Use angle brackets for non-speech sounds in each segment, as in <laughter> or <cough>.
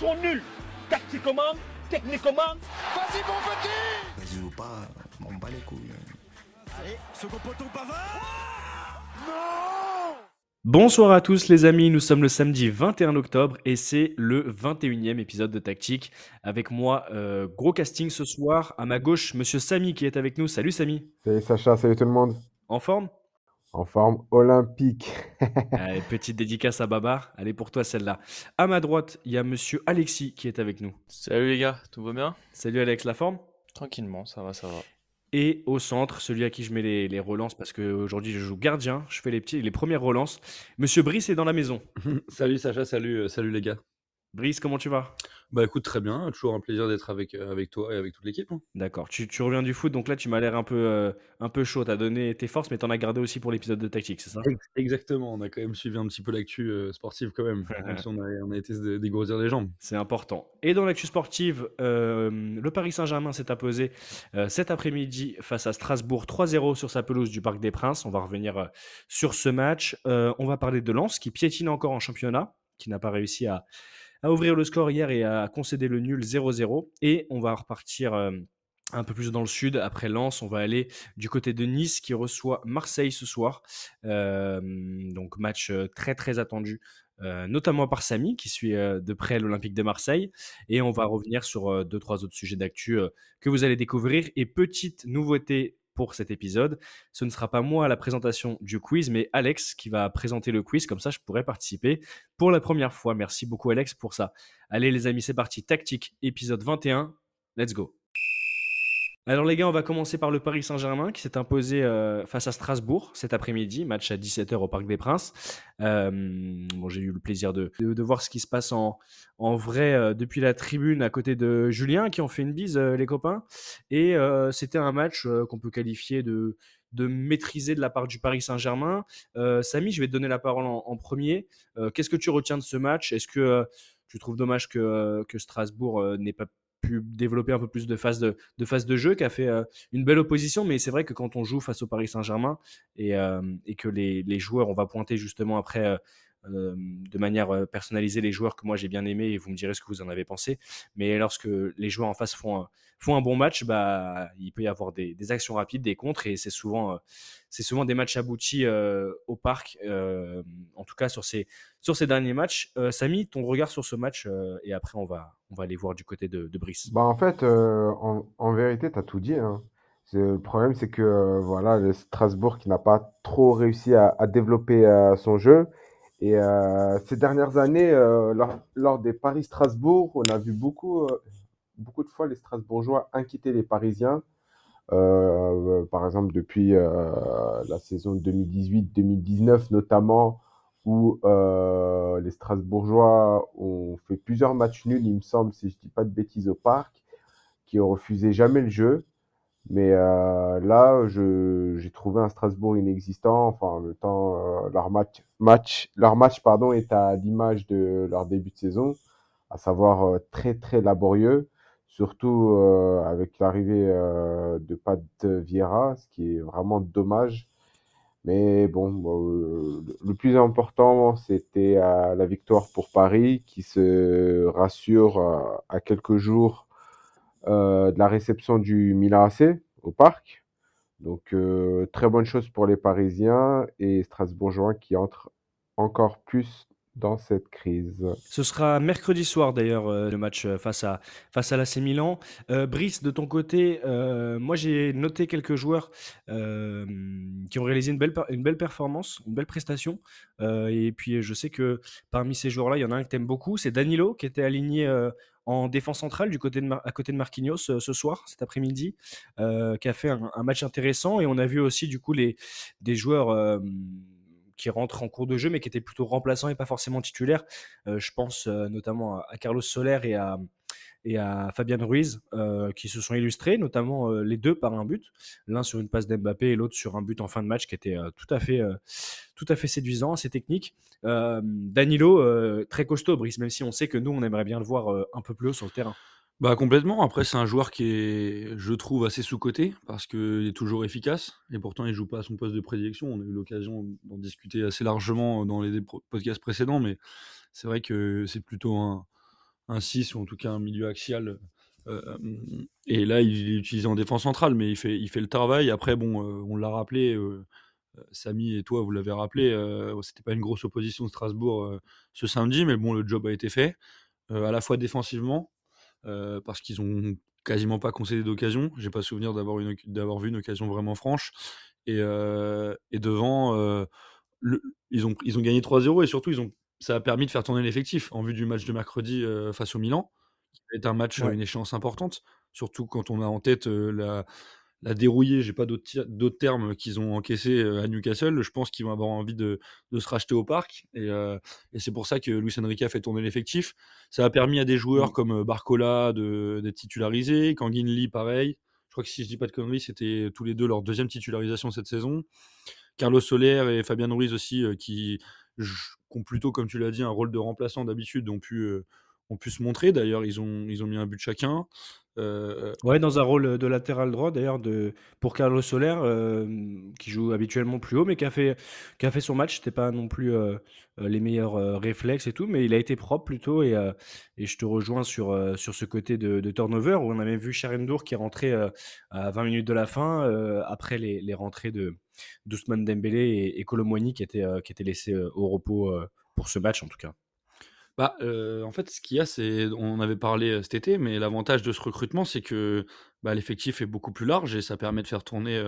sont nuls. Tactiquement, techniquement. Vas-y, mon petit Vas-y ou pas, on bat les couilles. Allez, second poteau Pavard Non Bonsoir à tous les amis, nous sommes le samedi 21 octobre et c'est le 21e épisode de Tactique. Avec moi, euh, gros casting ce soir. À ma gauche, monsieur Samy qui est avec nous. Salut Samy. Salut Sacha, salut tout le monde. En forme? En forme olympique. <laughs> Allez, Petite dédicace à Babar. Allez pour toi celle-là. À ma droite, il y a monsieur Alexis qui est avec nous. Salut les gars, tout va bien? Salut Alex, la forme? Tranquillement, ça va, ça va. Et au centre, celui à qui je mets les, les relances parce qu'aujourd'hui je joue gardien, je fais les, petits, les premières relances. Monsieur Brice est dans la maison. <laughs> salut Sacha, salut, euh, salut les gars. Brice, comment tu vas? Bah écoute, très bien, toujours un plaisir d'être avec, euh, avec toi et avec toute l'équipe. hein. D'accord, tu, tu reviens du foot, donc là tu m'as l'air un peu, euh, un peu chaud. T'as donné tes forces, mais t'en as gardé aussi pour l'épisode de tactique, c'est ça? Ex- Exactement, on a quand même suivi un petit peu l'actu euh, sportive quand même, même <laughs> si on a, on a été dégourdir les jambes. C'est important. Et dans l'actu sportive, euh, le Paris Saint-Germain s'est imposé euh, cet après-midi face à Strasbourg 3-0 sur sa pelouse du Parc des Princes. On va revenir sur ce match. On va parler de Lens qui piétine encore en championnat, qui n'a pas réussi à, à ouvrir le score hier et à concéder le nul 0-0. Et on va repartir euh, un peu plus dans le sud. Après Lens, on va aller du côté de Nice qui reçoit Marseille ce soir. Euh, donc match euh, très très attendu, notamment par Samy qui suit de près l'Olympique de Marseille. Et on va revenir sur deux trois autres sujets d'actu que vous allez découvrir. Et petite nouveauté pour cet épisode, ce ne sera pas moi la présentation du quiz, mais Alex qui va présenter le quiz. Comme ça, je pourrai participer pour la première fois. Merci beaucoup Alex pour ça. Allez les amis, c'est parti. Tactique, épisode 21. Let's go. Alors les gars, on va commencer par le Paris Saint-Germain qui s'est imposé euh, face à Strasbourg cet après-midi, match à 17h au Parc des Princes. Euh, bon, j'ai eu le plaisir de, de, voir ce qui se passe en, en vrai euh, depuis la tribune à côté de Julien qui ont fait une bise les copains. Et c'était un match qu'on peut qualifier de, de de la part du Paris Saint-Germain. Samy, je vais te donner la parole en, en premier. Qu'est-ce que tu retiens de ce match? Est-ce que tu trouves dommage que, que Strasbourg n'ait pas pu développer un peu plus de phase de, jeu, qui a fait euh, une belle opposition, mais c'est vrai que quand on joue face au Paris Saint-Germain et, euh, que les, les joueurs, on va pointer justement après euh, de manière personnalisée les joueurs que moi j'ai bien aimés et vous me direz ce que vous en avez pensé. Mais lorsque les joueurs en face font un, font un bon match, bah, il peut y avoir des, actions rapides, des contres et c'est souvent, c'est souvent des matchs aboutis au parc, en tout cas sur ces, sur ces derniers matchs. Samy, ton regard sur ce match et après on va, on va aller voir du côté de, Brice. Bah en fait, en, vérité, tu as tout dit. hein. Le problème, c'est que voilà, le Strasbourg qui n'a pas trop réussi à, développer son jeu. Et euh, ces dernières années, euh, lors, des Paris-Strasbourg, on a vu beaucoup, euh, beaucoup de fois les Strasbourgeois inquiéter les Parisiens. Par exemple, depuis la saison 2018-2019 notamment, où les Strasbourgeois ont fait plusieurs matchs nuls, il me semble, si je dis pas de bêtises, au parc, qui ont refusé jamais le jeu. Mais euh, là, j'ai trouvé un Strasbourg inexistant. Enfin, le temps, euh, leur match, match, leur match, pardon, est à l'image de leur début de saison, à savoir euh, très très laborieux, surtout avec l'arrivée de Pat Vieira, ce qui est vraiment dommage. Mais bon, le plus important, c'était la victoire pour Paris, qui se rassure à quelques jours de la réception du Milan AC au parc. Donc, euh, très bonne chose pour les Parisiens et Strasbourgeois qui entrent encore plus dans cette crise. Ce sera mercredi soir d'ailleurs euh, le match euh, face à face à l'AC Milan. Euh, Brice, de ton côté, euh, moi j'ai noté quelques joueurs euh, qui ont réalisé une belle une belle performance, une belle prestation. Euh, et puis je sais que parmi ces joueurs-là, il y en a un que t'aimes beaucoup, c'est Danilo qui était aligné euh, en défense centrale à côté de Marquinhos euh, ce soir, cet après-midi, euh, qui a fait un, match intéressant. Et on a vu aussi du coup les des joueurs. euh, qui rentrent en cours de jeu, mais qui étaient plutôt remplaçants et pas forcément titulaires. Je pense notamment à Carlos Soler et à, et à Fabian Ruiz, euh, qui se sont illustrés, notamment euh, les deux par un but, l'un sur une passe d'Mbappé et l'autre sur un but en fin de match qui était euh, tout à fait, tout à fait séduisant, assez technique. Danilo, très costaud, Brice, même si on sait que nous, on aimerait bien le voir un peu plus haut sur le terrain. Bah complètement. Après, c'est un joueur qui est, je trouve, assez sous-coté parce qu'il est toujours efficace et pourtant il joue pas à son poste de prédilection. On a eu l'occasion d'en discuter assez largement dans les podcasts précédents, mais c'est vrai que c'est plutôt un, un 6 ou en tout cas un milieu axial. et là, il est utilisé en défense centrale, mais il fait, il fait le travail. Après, bon, on l'a rappelé, Samy et toi, vous l'avez rappelé, c'était pas une grosse opposition de Strasbourg ce samedi, mais bon, le job a été fait, à la fois défensivement, parce qu'ils ont quasiment pas concédé d'occasion. J'ai pas souvenir d'avoir, vu une occasion vraiment franche. Et, devant, ils, ont, ils ont gagné 3-0 et surtout, ils ont, ça a permis de faire tourner l'effectif en vue du match de mercredi face au Milan, qui va être un match à une échéance importante, surtout quand on a en tête la la dérouiller, j'ai pas d'autres termes qu'ils ont encaissé à Newcastle. Je pense qu'ils vont avoir envie de, se racheter au parc. Et, c'est pour ça que Luis Enrique a fait tourner l'effectif. Ça a permis à des joueurs mmh. comme Barcola d'être titularisés. Kangin Lee, pareil. Je crois que si je dis pas de conneries, c'était tous les deux leur deuxième titularisation cette saison. Carlos Soler et Fabien Ruiz aussi, qui, ont plutôt, comme tu l'as dit, un rôle de remplaçant d'habitude, ont pu, ont pu se montrer. D'ailleurs, ils ont, ils ont mis un but chacun. Euh, ouais, dans un rôle de latéral droit d'ailleurs de pour Carlos Soler euh, qui joue habituellement plus haut mais qui a fait qui a fait son match, c'était pas non plus euh, les meilleurs réflexes et tout mais il a été propre plutôt et, et je te rejoins sur sur ce côté de, turnover où on avait vu Charendour qui est rentré à 20 minutes de la fin après les, les rentrées de d'Ousmane Dembélé et, et qui étaient qui étaient laissés au repos pour ce match en tout cas. Bah, en fait, ce qu'il y a, c'est on en avait parlé, cet été, mais l'avantage de ce recrutement, c'est que, bah, l'effectif est beaucoup plus large et ça permet de faire tourner,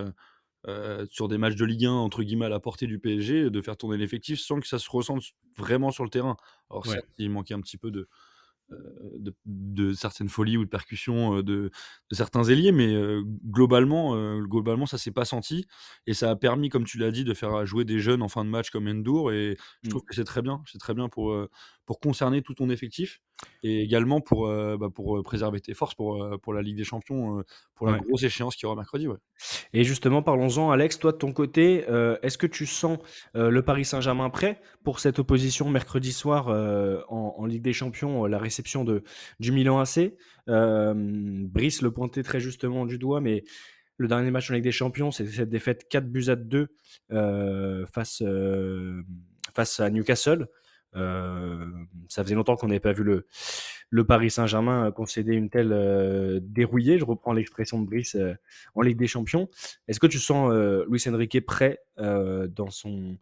sur des matchs de Ligue 1 entre guillemets «à la portée du PSG», de faire tourner l'effectif sans que ça se ressente vraiment sur le terrain. Alors certes, il manquait un petit peu de de, certaines folies ou de percussions de, certains ailiers, mais globalement, globalement, ça s'est pas senti et ça a permis, comme tu l'as dit, de faire jouer des jeunes en fin de match comme Endur et je trouve mmh. que c'est très bien, c'est très bien pour pour concerner tout ton effectif et également pour, bah, pour préserver tes forces pour, pour la Ligue des Champions, pour la grosse échéance qui aura mercredi. Ouais. Et justement, parlons-en, Alex, toi de ton côté, est-ce que tu sens le Paris Saint-Germain prêt pour cette opposition mercredi soir en, Ligue des Champions, la réception de, du Milan AC Brice le pointait très justement du doigt, mais le dernier match en Ligue des Champions, c'était cette défaite 4 buts à 2 face, face à Newcastle. Euh, ça faisait longtemps qu'on n'avait pas vu le, Paris Saint-Germain concéder une telle euh, dérouillée. Je reprends l'expression de Brice euh, en Ligue des Champions. Est-ce que tu sens Luis Enrique prêt dans, son,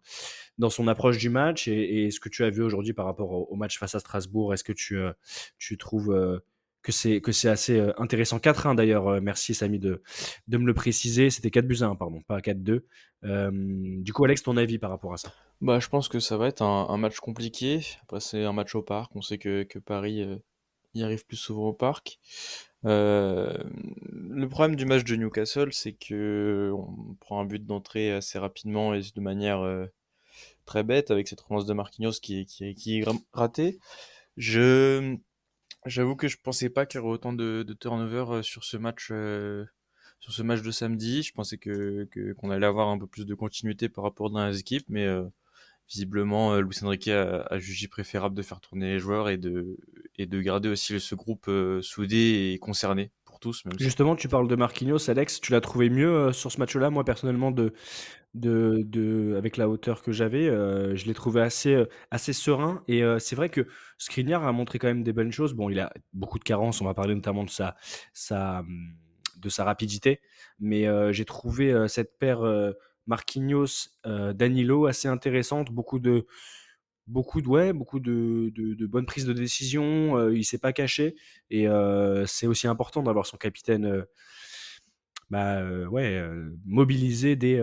dans son approche du match? Et, ce que tu as vu aujourd'hui par rapport au, match face à Strasbourg Est-ce que tu, tu trouves que c'est que c'est assez intéressant. 4-1 d'ailleurs, merci Samy de, de me le préciser. C'était 4 buts à 1, pardon, pas 4-2. du coup, Alex, ton avis par rapport à ça? Bah, je pense que ça va être un, match compliqué. Après, c'est un match au parc. On sait que, que Paris y arrive plus souvent au parc. le problème du match de Newcastle, c'est que on prend un but d'entrée assez rapidement et de manière très bête avec cette relance de Marquinhos qui, qui, qui est ratée. Je J'avoue que je pensais pas qu'il y aurait autant de, turnover euh, sur ce match, euh, sur ce match de samedi. Je pensais que qu'on allait avoir un peu plus de continuité par rapport dans les équipes, mais euh, visiblement, Luis Enrique a, jugé préférable de faire tourner les joueurs et de et de garder aussi ce groupe soudé et concerné pour tous. Justement, tu parles de Marquinhos, Alex. Tu l'as trouvé mieux sur ce match-là, moi personnellement de de, de, avec la hauteur que j'avais, euh, je l'ai trouvé assez, euh, assez serein. Et euh, c'est vrai que Skriniar a montré quand même des bonnes choses. Bon, il a beaucoup de carences. On va parler notamment de sa, sa, de sa rapidité. Mais j'ai trouvé cette paire Marquinhos, Danilo assez intéressante. Beaucoup de, beaucoup de, ouais, beaucoup de, de, de bonnes prises de décision. il s'est pas caché. Et c'est aussi important d'avoir son capitaine. Bah, ouais, mobilisé dès,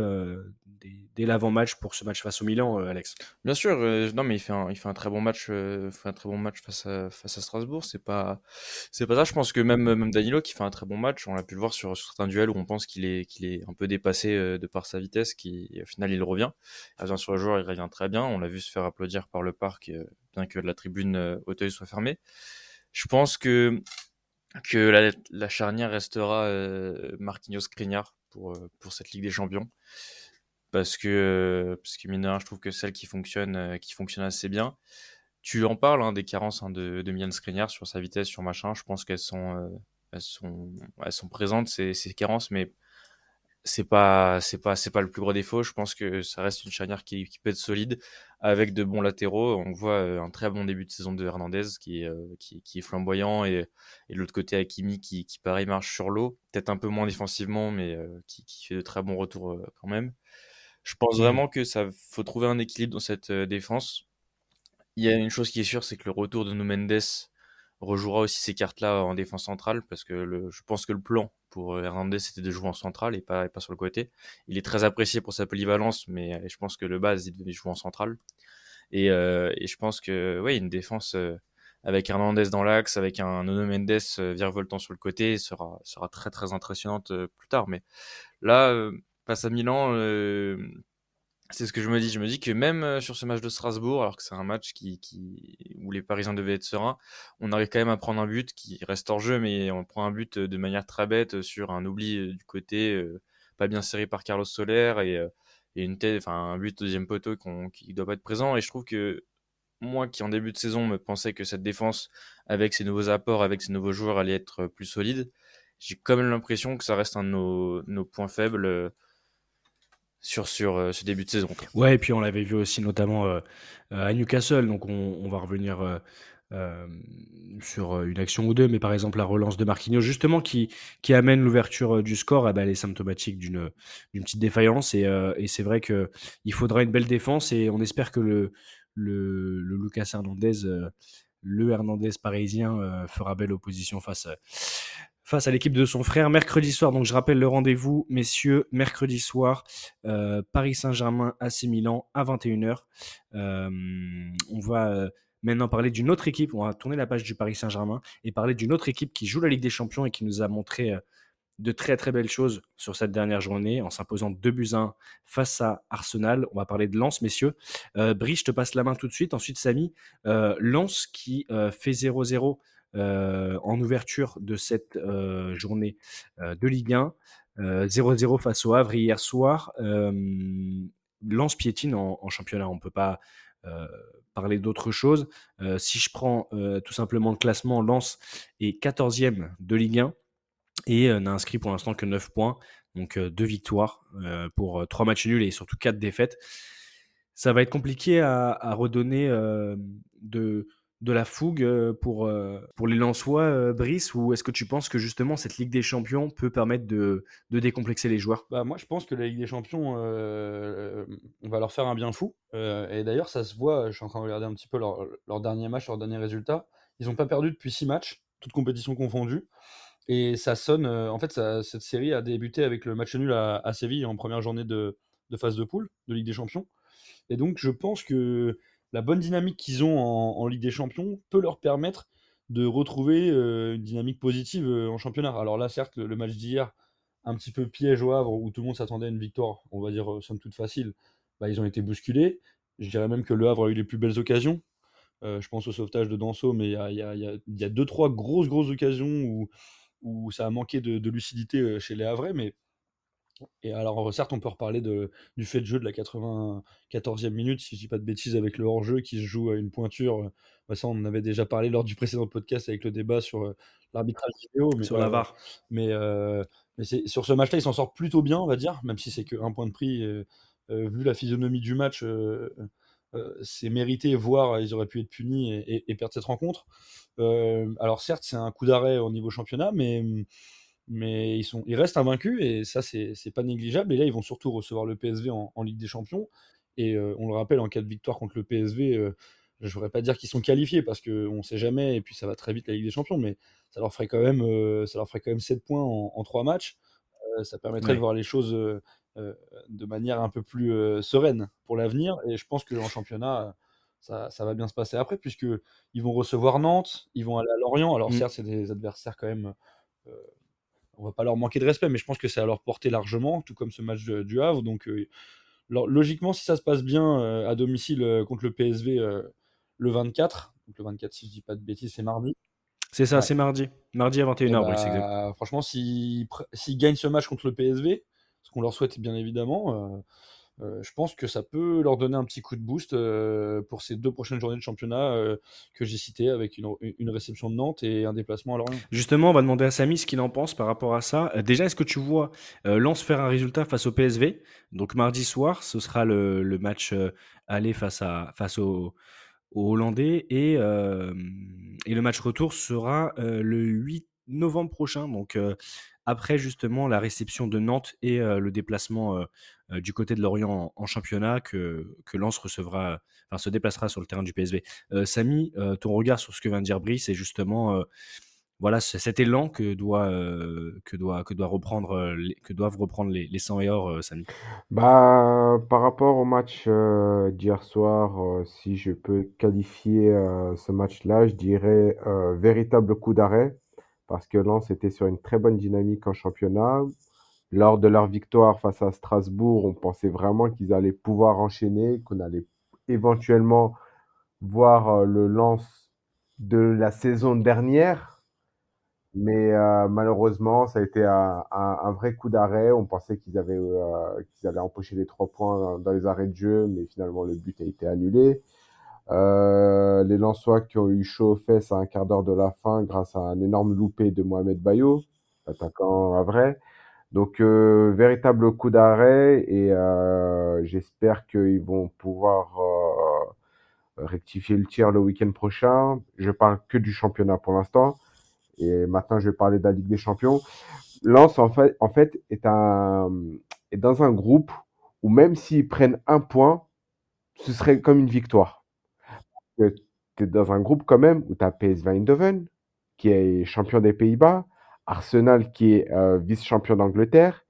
dès, l'avant-match pour ce match face au Milan, euh, Alex. Bien sûr, euh, non mais il fait un, il fait un très bon match, euh, fait un très bon match face à, Strasbourg. C'est pas, c'est pas ça. Je pense que même, même Danilo qui fait un très bon match, on l'a pu le voir sur, certains duels où on pense qu'il est, qu'il est un peu dépassé de par sa vitesse, qui au final il revient. Il revient sur le joueur, il revient très bien. On l'a vu se faire applaudir par le parc, bien que la tribune Auteuil soit fermée. Je pense que que la, charnière restera Marquinhos Skriniar pour pour cette Ligue des Champions parce que parce que mine je trouve que celle qui fonctionne euh, qui fonctionne assez bien. Tu en parles hein, des carences hein, de, de Milan Skriniar sur sa vitesse, sur machin. Je pense qu'elles sont euh, elles sont elles sont présentes ces, ces carences, mais c'est pas c'est pas c'est pas le plus gros défaut. Je pense que ça reste une charnière qui, qui peut être solide avec de bons latéraux. On voit euh, un très bon début de saison de Hernandez qui est qui, est flamboyant et, et de l'autre côté Hakimi qui, qui pareil marche sur l'eau, peut-être un peu moins défensivement mais qui, fait de très bons retours quand même. Je pense mmh. vraiment que ça faut trouver un équilibre dans cette défense. Il y a une chose qui est sûre, c'est que le retour de Mendes rejouera aussi ces cartes-là en défense centrale parce que le, je pense que le plan pour euh, Hernandez c'était de jouer en centrale et pas, pas sur le côté. Il est très apprécié pour sa polyvalence, mais euh, je pense que le base il devait jouer en centrale. Et, euh, et je pense que ouais, une défense euh, avec Hernandez dans l'axe, avec un Nono Mendes euh, virevoltant sur le côté sera, sera très très impressionnante plus tard. Mais là, face à Milan, c'est ce que je me dis. Je me dis que même euh, sur ce match de Strasbourg, alors que c'est un match où les Parisiens devaient être sereins, on arrive quand même à prendre un but qui reste hors jeu, mais on prend un but de manière très bête sur un oubli euh, du côté euh, pas bien serré par Carlos Soler et, un but deuxième poteau qui doit pas être présent. Et je trouve que moi qui en début de saison me pensais que cette défense, avec ses nouveaux apports, avec ses nouveaux joueurs, allait être plus solide, j'ai quand même l'impression que ça reste un de nos points faibles sur, sur euh, ce début de saison. Ouais, et puis on l'avait vu aussi notamment euh, euh, à Newcastle, donc on, on va revenir sur une action ou deux, mais par exemple la relance de Marquinhos, justement, qui, qui amène l'ouverture du score, eh ben, elle est symptomatique d'une petite défaillance, et, et c'est vrai qu'il faudra une belle défense, et on espère que le, le, le Lucas Hernandez, le Hernandez parisien, fera belle opposition face, face à l'équipe de son frère mercredi soir. Donc je rappelle le rendez-vous, messieurs, mercredi soir, euh, Paris Saint-Germain AC Milan à 21h. Euh, on va euh, maintenant parler d'une autre équipe. On va tourner la page du Paris Saint-Germain et parler d'une autre équipe qui joue la Ligue des Champions et qui nous a montré de très très belles choses sur cette dernière journée en s'imposant 2 buts 1 face à Arsenal. On va parler de Lens, messieurs. Euh, je te passe la main tout de suite. Ensuite, Samy, Lens qui fait 0-0 euh, en ouverture de cette euh, journée euh, de Ligue 1. 0-0 face au Havre hier soir. Lance piétine en, championnat. On ne peut pas parler d'autre chose. si je prends tout simplement le classement, Lens est 14e de Ligue 1 et n'a inscrit pour l'instant que 9 points, donc 2 victoires pour 3 matchs nuls et surtout 4 défaites. Ça va être compliqué à redonner de, de la fougue euh, pour, euh, pour les Lensois, euh, Brice Ou est-ce que tu penses que justement cette Ligue des Champions peut permettre de, de décomplexer les joueurs? Bah, Moi, je pense que la Ligue des Champions, on va leur faire un bien fou. et d'ailleurs, ça se voit, je suis en train de regarder un petit peu leur, leur dernier match, leurs derniers résultats. Ils n'ont pas perdu depuis six matchs, toutes compétitions confondues. Et ça sonne, en fait, cette série a débuté avec le match nul à, à Séville en première journée de, de phase de poule de Ligue des Champions. Et donc, je pense que la bonne dynamique qu'ils ont en, Ligue des Champions peut leur permettre de retrouver euh, une dynamique positive euh, en championnat. Alors là, certes, le, match d'hier, un petit peu piège au Havre, où tout le monde s'attendait à une victoire, on va dire, euh, somme toute facile, bah, ils ont été bousculés. Je dirais même que le Havre a eu les plus belles occasions. je pense au sauvetage de Danso, mais il y a, deux, trois grosses, grosses occasions où, ça a manqué de, de lucidité chez les Havrais, mais et alors, certes, on peut reparler de, du fait de jeu de la 94e minute, si je dis pas de bêtises, avec le hors-jeu qui se joue à une pointure. Bah, ça, on en avait déjà parlé lors du précédent podcast avec le débat sur euh, l'arbitrage vidéo. Mais, sur la VAR. Mais, euh, mais sur ce match-là, il s'en sort plutôt bien, on va dire, même si c'est qu'un point de prix. Euh, vu la physionomie du match, c'est mérité, voire ils auraient pu être punis et, et perdre cette rencontre. alors, certes, c'est un coup d'arrêt au niveau championnat, mais mais ils, sont, ils restent invaincus et ça, c'est pas négligeable. Et là, ils vont surtout recevoir le PSV en, Ligue des Champions. Et euh, on le rappelle, en cas de victoire contre le PSV, euh, je ne voudrais pas dire qu'ils sont qualifiés parce qu'on ne sait jamais et puis ça va très vite la Ligue des Champions, mais ça leur ferait quand même, euh, ça leur ferait quand même 7 points en, en 3 matchs. ça permettrait de voir les choses de manière un peu plus sereine pour l'avenir. Et je pense qu'en championnat, ça, ça, va bien se passer après, puisqu'ils vont recevoir Nantes, ils vont aller à Lorient. Alors, mmh. certes, c'est des adversaires quand même on va pas leur manquer de respect, mais je pense que c'est à leur porter largement, tout comme ce match du Havre. Donc, euh, logiquement, si ça se passe bien euh, à domicile euh, contre le PSV le 24, donc le 24, si je dis pas de bêtises, c'est mardi. C'est ça, c'est mardi. Mardi à 21h, oui, c'est bah, Franchement, s'ils gagnent ce match contre le PSV, ce qu'on leur souhaite bien évidemment, Euh, je pense que ça peut leur donner un petit coup de boost euh, pour ces deux prochaines journées de championnat euh, que j'ai citées avec une, réception de Nantes et un déplacement à Lorient. Justement, on va demander à Samy ce qu'il en pense par rapport à ça. déjà, est-ce que tu vois Lens faire un résultat face au PSV Donc mardi soir, ce sera le, match aller face, à, face au, aux Hollandais et, et le match retour sera le 8 novembre prochain. Donc après justement la réception de Nantes et le déplacement du côté de Lorient en, championnat que, que Lens recevra, se déplacera sur le terrain du PSV. Samy, ton regard sur ce que vient de dire Brice, c'est justement voilà cet élan que doit que doit que doit reprendre que doivent reprendre les, les 100 et or Samy? Bah par rapport au match d'hier soir, si je peux qualifier ce match-là, je dirais véritable coup d'arrêt parce que Lens était sur une très bonne dynamique en championnat. Lors de leur victoire face à Strasbourg, on pensait vraiment qu'ils allaient pouvoir enchaîner, qu'on allait éventuellement voir euh, le Lens de la saison dernière. Mais euh, malheureusement, ça a été un, vrai coup d'arrêt. On pensait qu'ils avaient euh, qu'ils allaient empocher les trois points dans les arrêts de jeu, mais finalement le but a été annulé. Euh, les Lensois qui ont eu chaud aux fesses à un quart d'heure de la fin grâce à un énorme loupé de Mohamed Bayo, attaquant à vrai. Donc, euh, véritable coup d'arrêt et euh, j'espère qu'ils vont pouvoir rectifier le tir le week-end prochain. Je parle que du championnat pour l'instant. Et maintenant, je vais parler de la Ligue des Champions. Lens, en fait, en fait est, un, est dans un groupe où même s'ils prennent un point, ce serait comme une victoire tu es dans un groupe quand même où tu as PSV Eindhoven, qui est champion des Pays-Bas, Arsenal qui est euh, vice-champion d'Angleterre,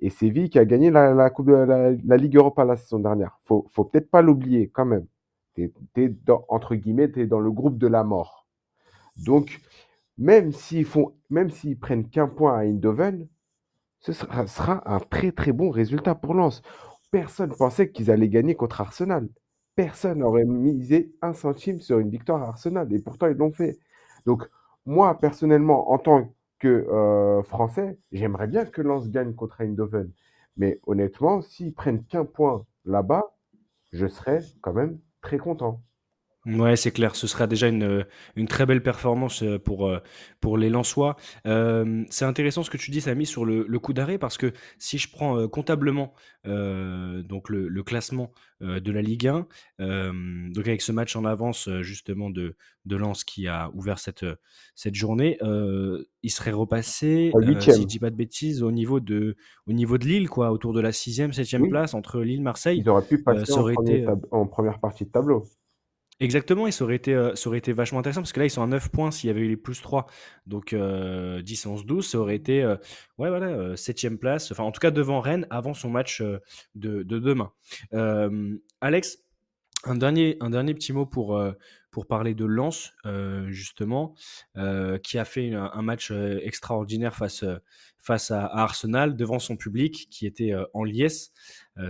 et Séville qui a gagné la, coupe de la, Ligue Europa la saison dernière. Faut, faut peut-être pas l'oublier quand même. Tu es, dans le groupe de la mort. Donc, même s'ils même prennent qu'un point à Eindhoven, ce sera, un très très bon résultat pour Lens. Personne pensait qu'ils allaient gagner contre Arsenal. Personne n'aurait misé un centime sur une victoire à Arsenal et pourtant ils l'ont fait. Donc moi personnellement en tant que euh, Français, j'aimerais bien que Lens gagne contre Eindhoven. Mais honnêtement, s'ils prennent qu'un point là-bas, je serais quand même très content. Ouais, c'est clair. Ce sera déjà une, une très belle performance euh, pour, euh, pour les Lensois. Euh, c'est intéressant ce que tu dis, Samy, sur le, le coup d'arrêt, parce que si je prends comptablement donc le, le classement de la Ligue 1, donc avec ce match en avance justement de, de Lens qui a ouvert cette, cette journée, il serait repassé, si je dis pas de bêtises, au niveau de, au niveau de Lille, quoi, autour de la sixième, septième place entre Lille, Marseille. Ils auraient pu passer en, été, en première partie de tableau. Exactement, et ça aurait, été, euh, ça aurait été vachement intéressant parce que là, ils sont à 9 points s'il y avait eu les plus 3. Donc euh, 10, 11, 12, ça aurait été euh, ouais, voilà, 7 place, enfin en tout cas devant Rennes avant son match euh, de, de, demain. Alex, un dernier petit mot pour, pour parler de Lens, justement, qui a fait un match extraordinaire face, face à, Arsenal devant son public qui était en liesse.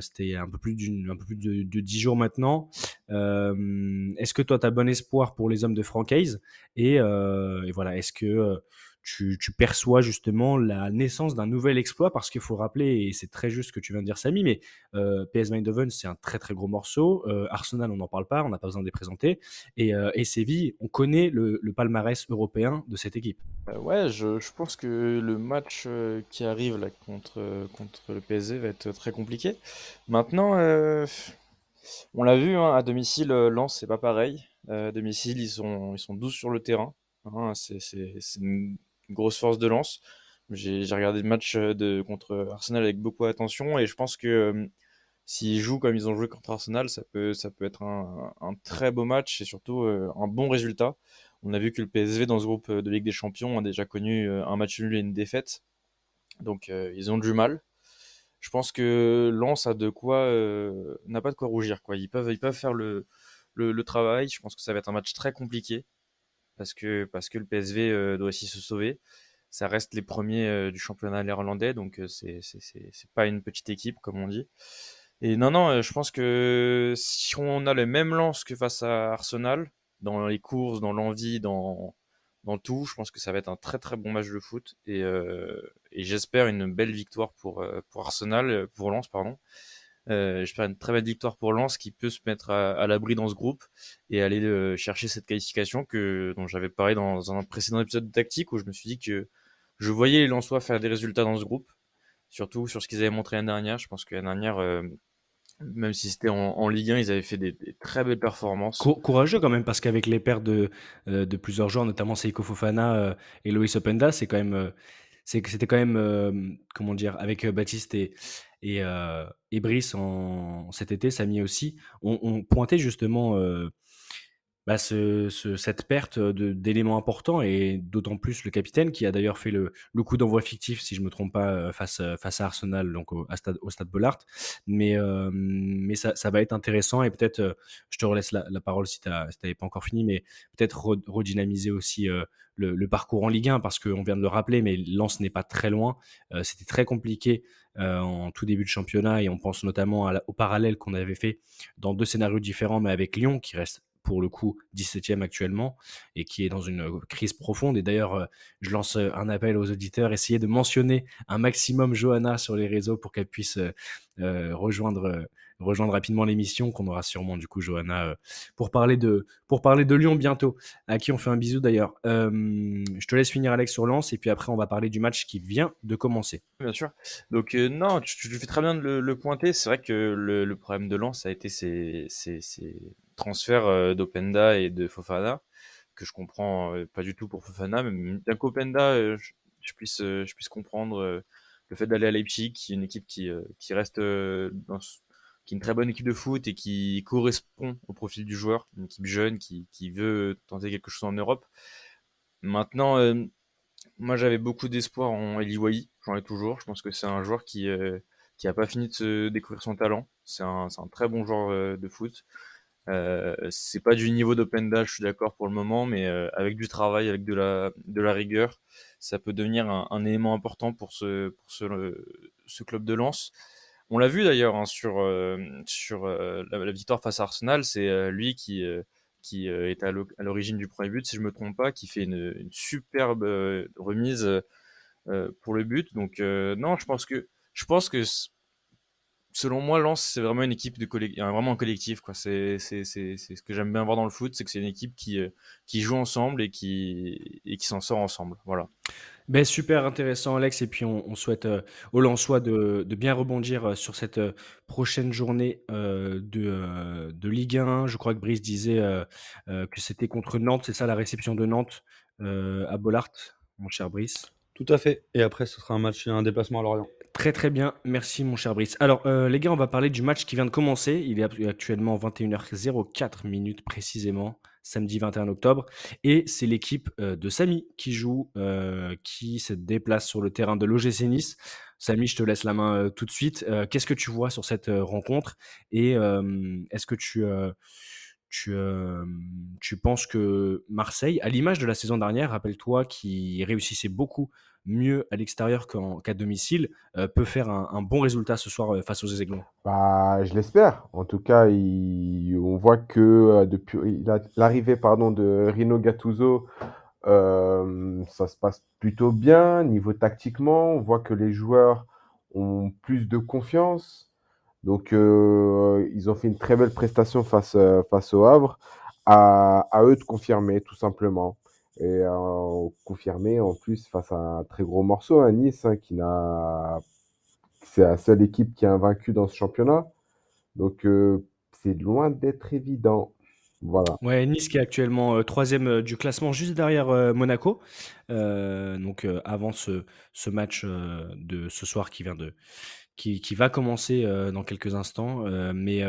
C'était un peu plus, un peu plus de, de 10 jours maintenant. est-ce que toi, tu as bon espoir pour les hommes de Francaise? Et, et, voilà, est-ce que tu, perçois justement la naissance d'un nouvel exploit parce qu'il faut rappeler, et c'est très juste ce que tu viens de dire Samy, mais euh, PS Eindhoven c'est un très très gros morceau, euh, Arsenal on n'en parle pas, on n'a pas besoin de les présenter, et, euh, Séville, on connaît le, palmarès européen de cette équipe. Euh, ouais, je, pense que le match qui arrive contre, contre le PSG va être très compliqué. Maintenant, on l'a vu, hein, à domicile, Lens c'est pas pareil. à domicile, ils sont, ils sont 12 sur le terrain. Hein, c'est grosse force de lance. J'ai regardé le match euh, de, contre Arsenal avec beaucoup d'attention et je pense que euh, s'ils jouent comme ils ont joué contre Arsenal, ça peut, ça peut être un, très beau match et surtout euh, un bon résultat. On a vu que le PSV dans ce groupe de Ligue des Champions a déjà connu un match nul et une défaite. Donc ils ont du mal. Je pense que Lens a de quoi n'a pas de quoi rougir. Ils peuvent ils peuvent faire le, le travail. Je pense que ça va être un match très compliqué parce que, parce que le PSV euh, doit aussi se sauver. Ça reste les premiers euh, du championnat néerlandais, donc euh, c'est c'est pas une petite équipe, comme on dit. Et non, non, je pense que si on a le même lance que face à Arsenal, dans les courses, dans l'envie, dans, dans tout, je pense que ça va être un très très bon match de foot. Et, et j'espère une belle victoire pour, pour Arsenal, pour Lens, pardon. J'espère une très belle victoire pour Lens qui peut se mettre à, l'abri dans ce groupe et aller chercher cette qualification que dont j'avais parlé dans un précédent épisode de tactique où je me suis dit que je voyais les Lensois faire des résultats dans ce groupe, surtout sur ce qu'ils avaient montré l'année dernière. Je pense que l'année dernière, même si c'était en, Ligue 1, ils avaient fait des, très belles performances. courageux quand même, parce qu'avec les pertes de, euh, de plusieurs joueurs, notamment Seiko Fofana euh, et Loïs Openda, c'est quand même, euh, c'était quand même, comment dire, avec Baptiste et, et, et Brice en, cet été, Samy aussi, on, on pointait justement bah, ce, cette perte d'éléments importants et d'autant plus le capitaine qui a d'ailleurs fait le, le coup d'envoi fictif, si je me trompe pas, euh, face, euh, face à Arsenal, donc au, stade, au stade Bollard. Mais, euh, mais ça, ça, va être intéressant et peut-être, je te relaisse la, la parole si tu n'avais pas encore fini, mais peut-être redynamiser aussi le, le, parcours en Ligue 1 parce qu'on vient de le rappeler, mais Lens n'est pas très loin. C'était très compliqué en tout début de championnat et on pense notamment à au parallèle qu'on avait fait dans deux scénarios différents, mais avec Lyon qui reste pour le coup 17e actuellement et qui est dans une euh, crise profonde. Et d'ailleurs, euh, je lance euh, un appel aux auditeurs, essayez de mentionner un maximum Johanna sur les réseaux pour qu'elle puisse rejoindre rejoindre rapidement l'émission qu'on aura sûrement du coup Johanna pour parler de pour parler de Lyon bientôt à qui on fait un bisou d'ailleurs. Je te laisse finir Alex sur Lens et puis après on va parler du match qui vient de commencer. Bien sûr. Donc non tu, fais très bien de le, pointer. C'est vrai que le, problème de Lens a été ces, ces, transfert d'Openda et de Fofana, que je comprends pas du tout pour Fofana, mais d'un qu'Openda, je, puisse, je puisse comprendre le fait d'aller à Leipzig, qui est une équipe qui, qui reste dans, qui est une très bonne équipe de foot et qui correspond au profil du joueur, une équipe jeune qui, veut tenter quelque chose en Europe. Maintenant, moi j'avais beaucoup d'espoir en Eli j'en ai toujours. Je pense que c'est un joueur qui qui a pas fini de découvrir son talent. C'est un, un, très bon joueur de foot. Euh, c'est pas du niveau d'Openda, je suis d'accord pour le moment, mais euh, avec du travail, avec de la, de la rigueur, ça peut devenir un, élément important pour ce, pour ce club de Lens. On l'a vu d'ailleurs hein, sur, euh, sur euh, la, victoire face à Arsenal, c'est lui qui, qui est à l'origine du premier but, si je me trompe pas, qui fait une, superbe remise pour le but. Donc non, je pense que je pense que selon moi, Lens, c'est vraiment une équipe vraiment un collectif. C'est, ce que j'aime bien voir dans le foot, c'est que c'est une équipe qui, euh, qui joue ensemble et qui, et qui s'en sort ensemble. Voilà. Ben, super intéressant, Alex. Et puis, on, on souhaite euh, aux Lensois de, de, bien rebondir euh, sur cette prochaine journée de, de Ligue 1. Je crois que Brice disait que c'était contre Nantes. C'est ça la réception de Nantes à Bollard, mon cher Brice? Tout à fait. Et après, ce sera un match, un déplacement à Lorient. Très très bien, merci mon cher Brice. Alors euh, les gars, on va parler du match qui vient de commencer. Il est actuellement 21h04 minutes précisément, samedi 21 octobre. Et c'est l'équipe euh, de Samy qui joue, euh, qui se déplace sur le terrain de l'OGC Nice. Samy, je te laisse la main tout de suite. Qu'est-ce que tu vois sur cette rencontre? Et est-ce que tu... Tu, tu, penses que Marseille, à l'image de la saison dernière, rappelle-toi, qui réussissait beaucoup mieux à l'extérieur qu'à domicile, euh, peut faire un, bon résultat ce soir euh, face aux Aiglons? Bah, Je l'espère. En tout cas, on voit que euh, depuis l'arrivée de Rino Gattuso, ça se passe plutôt bien. Niveau tactiquement, on voit que les joueurs ont plus de confiance. Donc, ils ont fait une très belle prestation face, face au Havre. À, eux de confirmer, tout simplement et euh, confirmé en plus face à un très gros morceau à Nice hein, qui n'a c'est la seule équipe qui a vaincu dans ce championnat donc euh, c'est loin d'être évident voilà. Ouais, Nice qui est actuellement euh, troisième du classement, juste derrière Monaco. donc avant ce, ce match de ce soir qui vient de qui, va commencer dans quelques instants, mais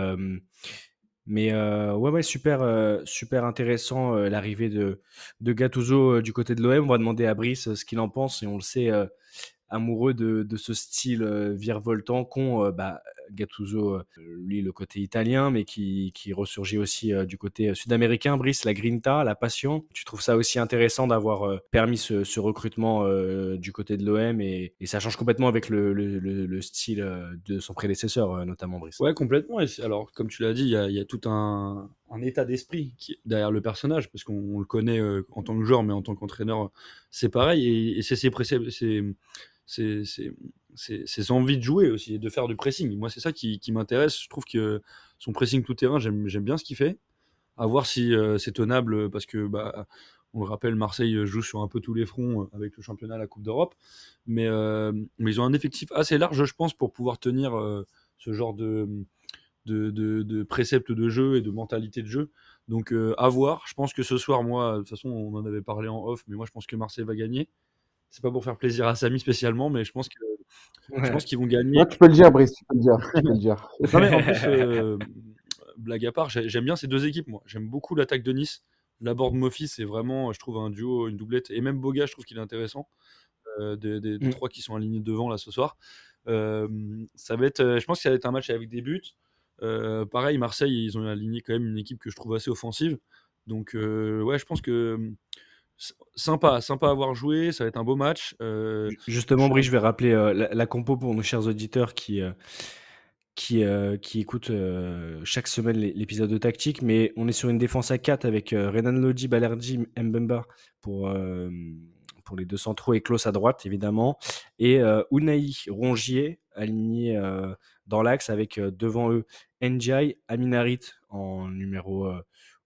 mais ouais, ouais, super, super intéressant l'arrivée de, de Gattuso du côté de l'OM. On va demander à Brice ce qu'il en pense et on le sait, amoureux de, de ce style virevoltant qu'ont bah, Gattuso, euh, lui, le côté italien, mais qui, qui ressurgit aussi euh, du côté euh, sud-américain. Brice, la grinta, la passion. Tu trouves ça aussi intéressant d'avoir permis ce, recrutement du côté de l'OM et, ça change complètement avec le, le, style de son prédécesseur, notamment Brice. Ouais, complètement. Alors, comme tu l'as dit, il y, a, tout un, état d'esprit derrière le personnage, parce qu'on le connaît en tant que joueur, mais en tant qu'entraîneur, c'est pareil. Et, c'est ses envies de jouer aussi et de faire du pressing. Moi, c'est ça qui, m'intéresse. Je trouve que son pressing tout terrain, j'aime bien ce qu'il fait. À voir si euh, c'est tenable parce que, bah, on le rappelle, Marseille joue sur un peu tous les fronts euh, avec le championnat, la Coupe d'Europe. Mais, euh, mais ils ont un effectif assez large, je pense, pour pouvoir tenir ce genre de, de, de, préceptes de jeu et de mentalité de jeu. Donc, à voir. Je pense que ce soir, moi, de toute façon, on en avait parlé en off, mais moi, je pense que Marseille va gagner. C'est pas pour faire plaisir à Samy spécialement, mais je pense que je Ouais. pense qu'ils vont gagner. Là, tu peux le dire, Brice, tu peux le dire. Tu peux le dire. <laughs> Non, mais en plus, euh, blague à part, j'ai- j'aime bien ces deux équipes, moi. J'aime beaucoup l'attaque de Nice. La board Mofi, c'est vraiment, je trouve, un duo, une doublette. Et même Boga, je trouve qu'il est intéressant. Euh, des, des- des Mm. trois qui sont alignés devant, là, ce soir. Euh, ça va être, euh, je pense que ça va être un match avec des buts. Euh, pareil, Marseille, ils ont aligné quand même une équipe que je trouve assez offensive. Donc, euh, ouais, je pense que euh, sympa, sympa à avoir joué. Ça va être un beau match. Euh, Ju- Justement, je- Brice, je vais rappeler euh, la, la compo pour nos chers auditeurs qui, euh, qui, qui écoutent chaque semaine l'é- l'épisode de Tactique. Mais on est sur une défense à 4 avec Renan Lodi, Balerdi, Mbemba pour, pour les deux centraux et Klaus à droite, évidemment. Et Unai Rongier aligné dans l'axe avec devant eux Njai, Aminarit en numéro.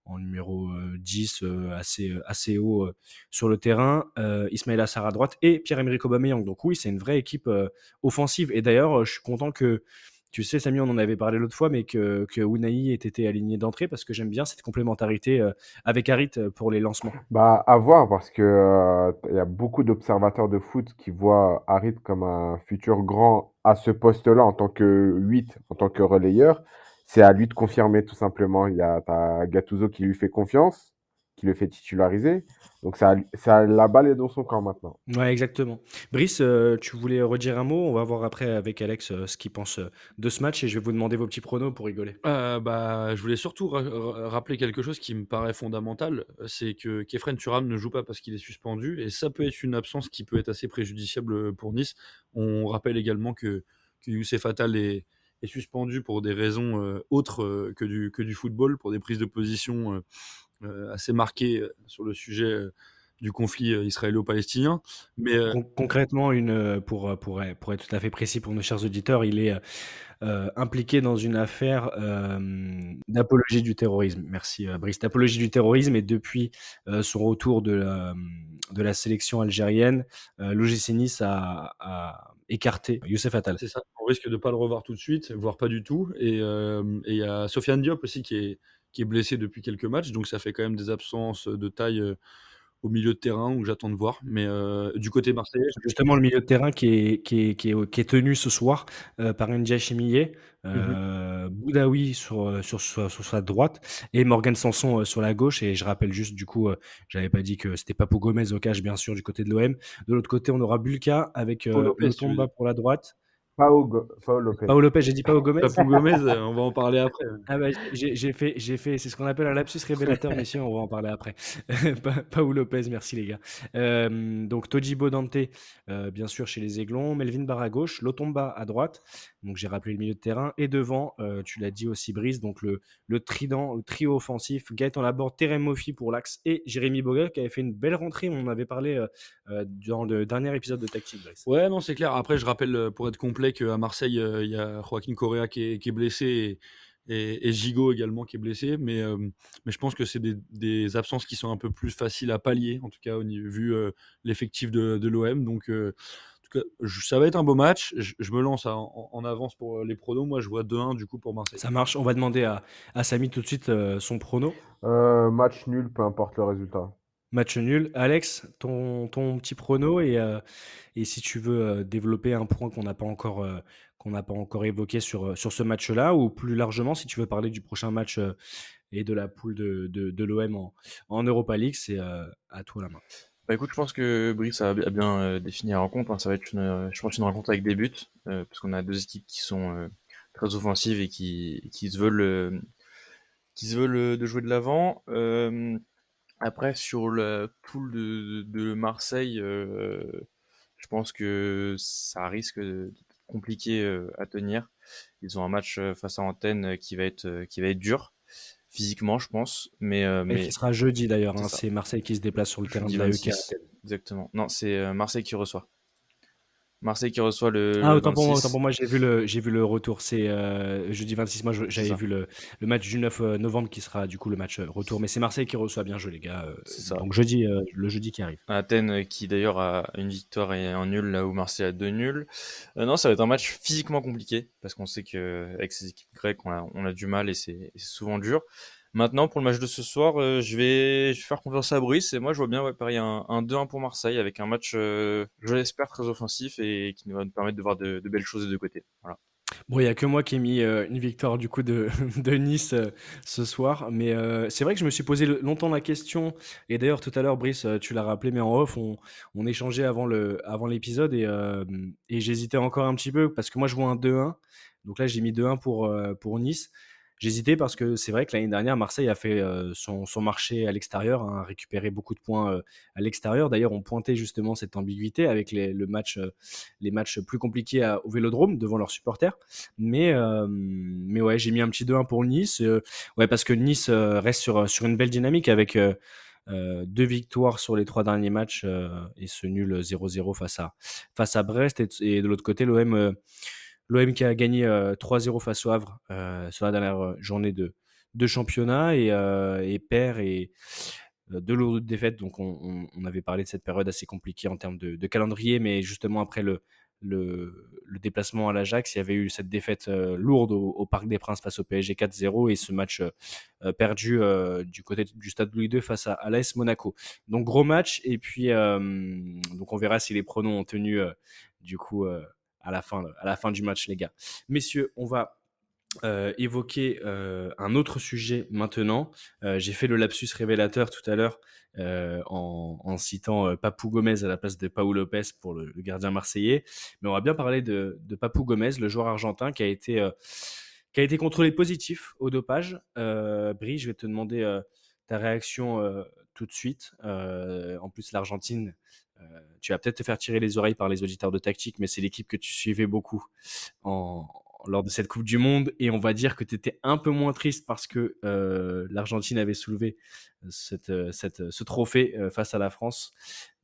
Euh, en numéro euh, 10, euh, assez, euh, assez haut euh, sur le terrain, euh, Ismail Assar à droite et Pierre-Emerick Aubameyang. Donc oui, c'est une vraie équipe euh, offensive. Et d'ailleurs, euh, je suis content que, tu sais, Samy, on en avait parlé l'autre fois, mais que, que ait été aligné d'entrée parce que j'aime bien cette complémentarité euh, avec Harit euh, pour les lancements. Bah, à voir, parce que euh, il y a beaucoup d'observateurs de foot qui voient Harit comme un futur grand à ce poste-là en tant que 8, en tant que relayeur. C'est à lui de confirmer tout simplement. Il y a Gattuso qui lui fait confiance, qui le fait titulariser. Donc ça, ça la balle est dans son camp maintenant. Ouais, exactement. Brice, euh, tu voulais redire un mot? On va voir après avec Alex euh, ce qu'il pense euh, de ce match et je vais vous demander vos petits pronos pour rigoler. Euh, bah, je voulais surtout ra- ra- rappeler quelque chose qui me paraît fondamental, c'est que Kefren Turam ne joue pas parce qu'il est suspendu, et ça peut être une absence qui peut être assez préjudiciable pour Nice. On rappelle également que, que Youssef Attal est, est suspendu pour des raisons euh, autres euh, que, du, que du football, pour des prises de position euh, assez marquées sur le sujet du conflit israélo-palestinien. Mais Con- concrètement, une, pour, pour, être tout à fait précis pour nos chers auditeurs, il est impliqué dans une affaire d'apologie du terrorisme. Merci Brice. D'apologie du terrorisme et depuis son retour de la, de la sélection algérienne, l'OGC Nice a écarté Youssef Attal. C'est ça, on risque de pas le revoir tout de suite, voire pas du tout. Et euh, et il y a Sofiane Diop aussi qui est, qui est blessé depuis quelques matchs, donc ça fait quand même des absences de taille euh, au milieu de terrain où j'attends de voir. Mais euh, du côté marseillais, Justement, le milieu de terrain qui est, qui est, qui est, qui est tenu ce soir euh, par Ndiaye Chemillé, euh, Boudaoui sur, euh, sur, sur, sur sa droite et Morgan Sanson sur la gauche. Et je rappelle juste, du coup, j'avais pas dit que c'était Papou Gomez au cache, bien sûr, du côté de l'OM. De l'autre côté, on aura Bulka avec Lopez, dire. pour la droite. Pao, Go- Pao Lopez. Pao Lopez, j'ai dit Pao Gomez. Papou Gomez, euh, on va en parler après. Ah bah, j'ai j'ai fait, j'ai fait, c'est ce qu'on appelle un lapsus révélateur, messieurs, on va en parler après. <laughs> Pa- Paou Lopez, merci les gars. Euh, donc Tojibo Dante, euh, bien sûr chez les Aiglons, Melvin Barr à gauche, Lotomba à droite, donc j'ai rappelé le milieu de terrain, et devant, euh, tu l'as dit aussi Brice, donc le, le trident, le trio offensif, Gaëtan Laborde, Terem Moffi pour l'axe, et Jérémy Boga qui avait fait une belle rentrée, on en avait parlé euh, euh, dans le dernier épisode de Tactique, Brice. Ouais, non, c'est clair. Après, je rappelle, euh, pour être complet, qu'à Marseille, il y a Joaquin Correa qui est, blessé et, et, Gigot également qui est blessé. Mais, mais je pense que c'est des, absences qui sont un peu plus faciles à pallier, en tout cas vu l'effectif de, l'OM. Donc, tout cas, je- ça va être un beau match. Je, je me lance en, en avance pour euh, les pronos. Moi, je vois 2-1 du coup pour Marseille. Ça marche, on va demander à, à Samy tout de suite euh, son prono. Euh, match nul, peu importe le résultat. Match nul. Alex, ton, ton petit prono et, euh, et si tu veux développer un point qu'on n'a pas encore euh, qu'on n'a pas encore évoqué sur, sur ce match-là ou plus largement si tu veux parler du prochain match euh, et de la poule de, de, de l'OM en, en Europa League, c'est euh, à toi la main. Bah écoute, je pense que Brice a bien euh, défini la rencontre. hein. Ça va être une, euh, je pense une rencontre avec des buts, euh, parce qu'on a deux équipes qui sont très offensives et qui, qui se veulent, qui veulent de jouer de l'avant. Après, sur la poule de, de Marseille, je pense que ça risque d'être compliqué à tenir. Ils ont un match face à Antenne qui va être, qui va être dur physiquement, je pense, mais, euh, mais qui sera jeudi d'ailleurs. C'est hein. C'est Marseille qui se déplace sur le terrain de l'AEK. 26, exactement. Non, c'est euh, Marseille qui reçoit. Marseille qui reçoit le, Ah, le autant pour moi, 26. autant pour moi, j'ai vu le, j'ai vu le retour. C'est euh, jeudi 26. Moi, j'avais vu le, le match du 9 novembre qui sera du coup le match euh, retour. Mais c'est Marseille qui reçoit bien joué, les gars. euh, ça. donc jeudi, euh, le jeudi qui arrive. Athènes euh, qui d'ailleurs a une victoire et un nul là où Marseille a deux nuls. Euh, non, ça va être un match physiquement compliqué parce qu'on sait que avec ces équipes grecques on a, on a du mal et c'est souvent dur. Maintenant pour le match de ce soir, euh, je vais faire confiance à Brice et moi je vois bien ouais, pareil un, un 2-1 pour Marseille avec un match euh, je l'espère très offensif et qui va nous permettre de voir de, de belles choses des deux côtés. Voilà. Bon, il n'y a que moi qui ai mis euh, une victoire du coup de, <laughs> de Nice ce soir. Mais c'est vrai que je me suis posé longtemps la question. Et d'ailleurs, tout à l'heure, Brice, tu l'as rappelé, mais en off, on, échangeait avant le, avant l'épisode et, et j'hésitais encore un petit peu parce que moi, je vois un 2-1. Donc là, j'ai mis 2-1 pour, pour Nice. J'hésitais parce que c'est vrai que l'année dernière, Marseille a fait euh, son, son marché à l'extérieur, hein, a récupéré beaucoup de points euh, à l'extérieur. D'ailleurs, on pointait justement cette ambiguïté avec les, le match, euh, les matchs plus compliqués au Vélodrome devant leurs supporters. Mais, mais ouais, j'ai mis un petit 2-1 pour Nice. ouais, parce que Nice reste sur, sur une belle dynamique avec deux victoires sur les trois derniers matchs et ce nul 0-0 face à, face à Brest. Et, de l'autre côté, l'OM l'OM qui a gagné euh, 3-0 face au Havre euh, sur la dernière euh, journée de, de championnat et, euh, perd et euh, deux lourdes défaites. Donc, on, avait parlé de cette période assez compliquée en termes de, de calendrier, mais justement après le, déplacement à l'Ajax, il y avait eu cette défaite euh, lourde au, Parc des Princes face au PSG 4-0 et ce match euh, euh, perdu euh, du côté du Stade Louis II face à, à l'AS Monaco. Donc gros match et puis euh, on verra si les pronoms ont tenu euh, du coup euh, à la fin à la fin du match les gars. Messieurs, on va euh, évoquer euh, un autre sujet maintenant. Euh, J'ai fait le lapsus révélateur tout à l'heure en, citant Papou Gomez à la place de Paul Lopez pour le, gardien marseillais. Mais on va bien parler de, Papou Gomez, le joueur argentin qui a été, qui a été contrôlé positif au dopage. Brie, je vais te demander ta réaction tout de suite. En plus, l'Argentine, tu vas peut-être te faire tirer les oreilles par les auditeurs de tactique, mais c'est l'équipe que tu suivais beaucoup lors de cette Coupe du Monde. Et on va dire que tu étais un peu moins triste parce que euh, l'Argentine avait soulevé euh, ce trophée euh, face à la France.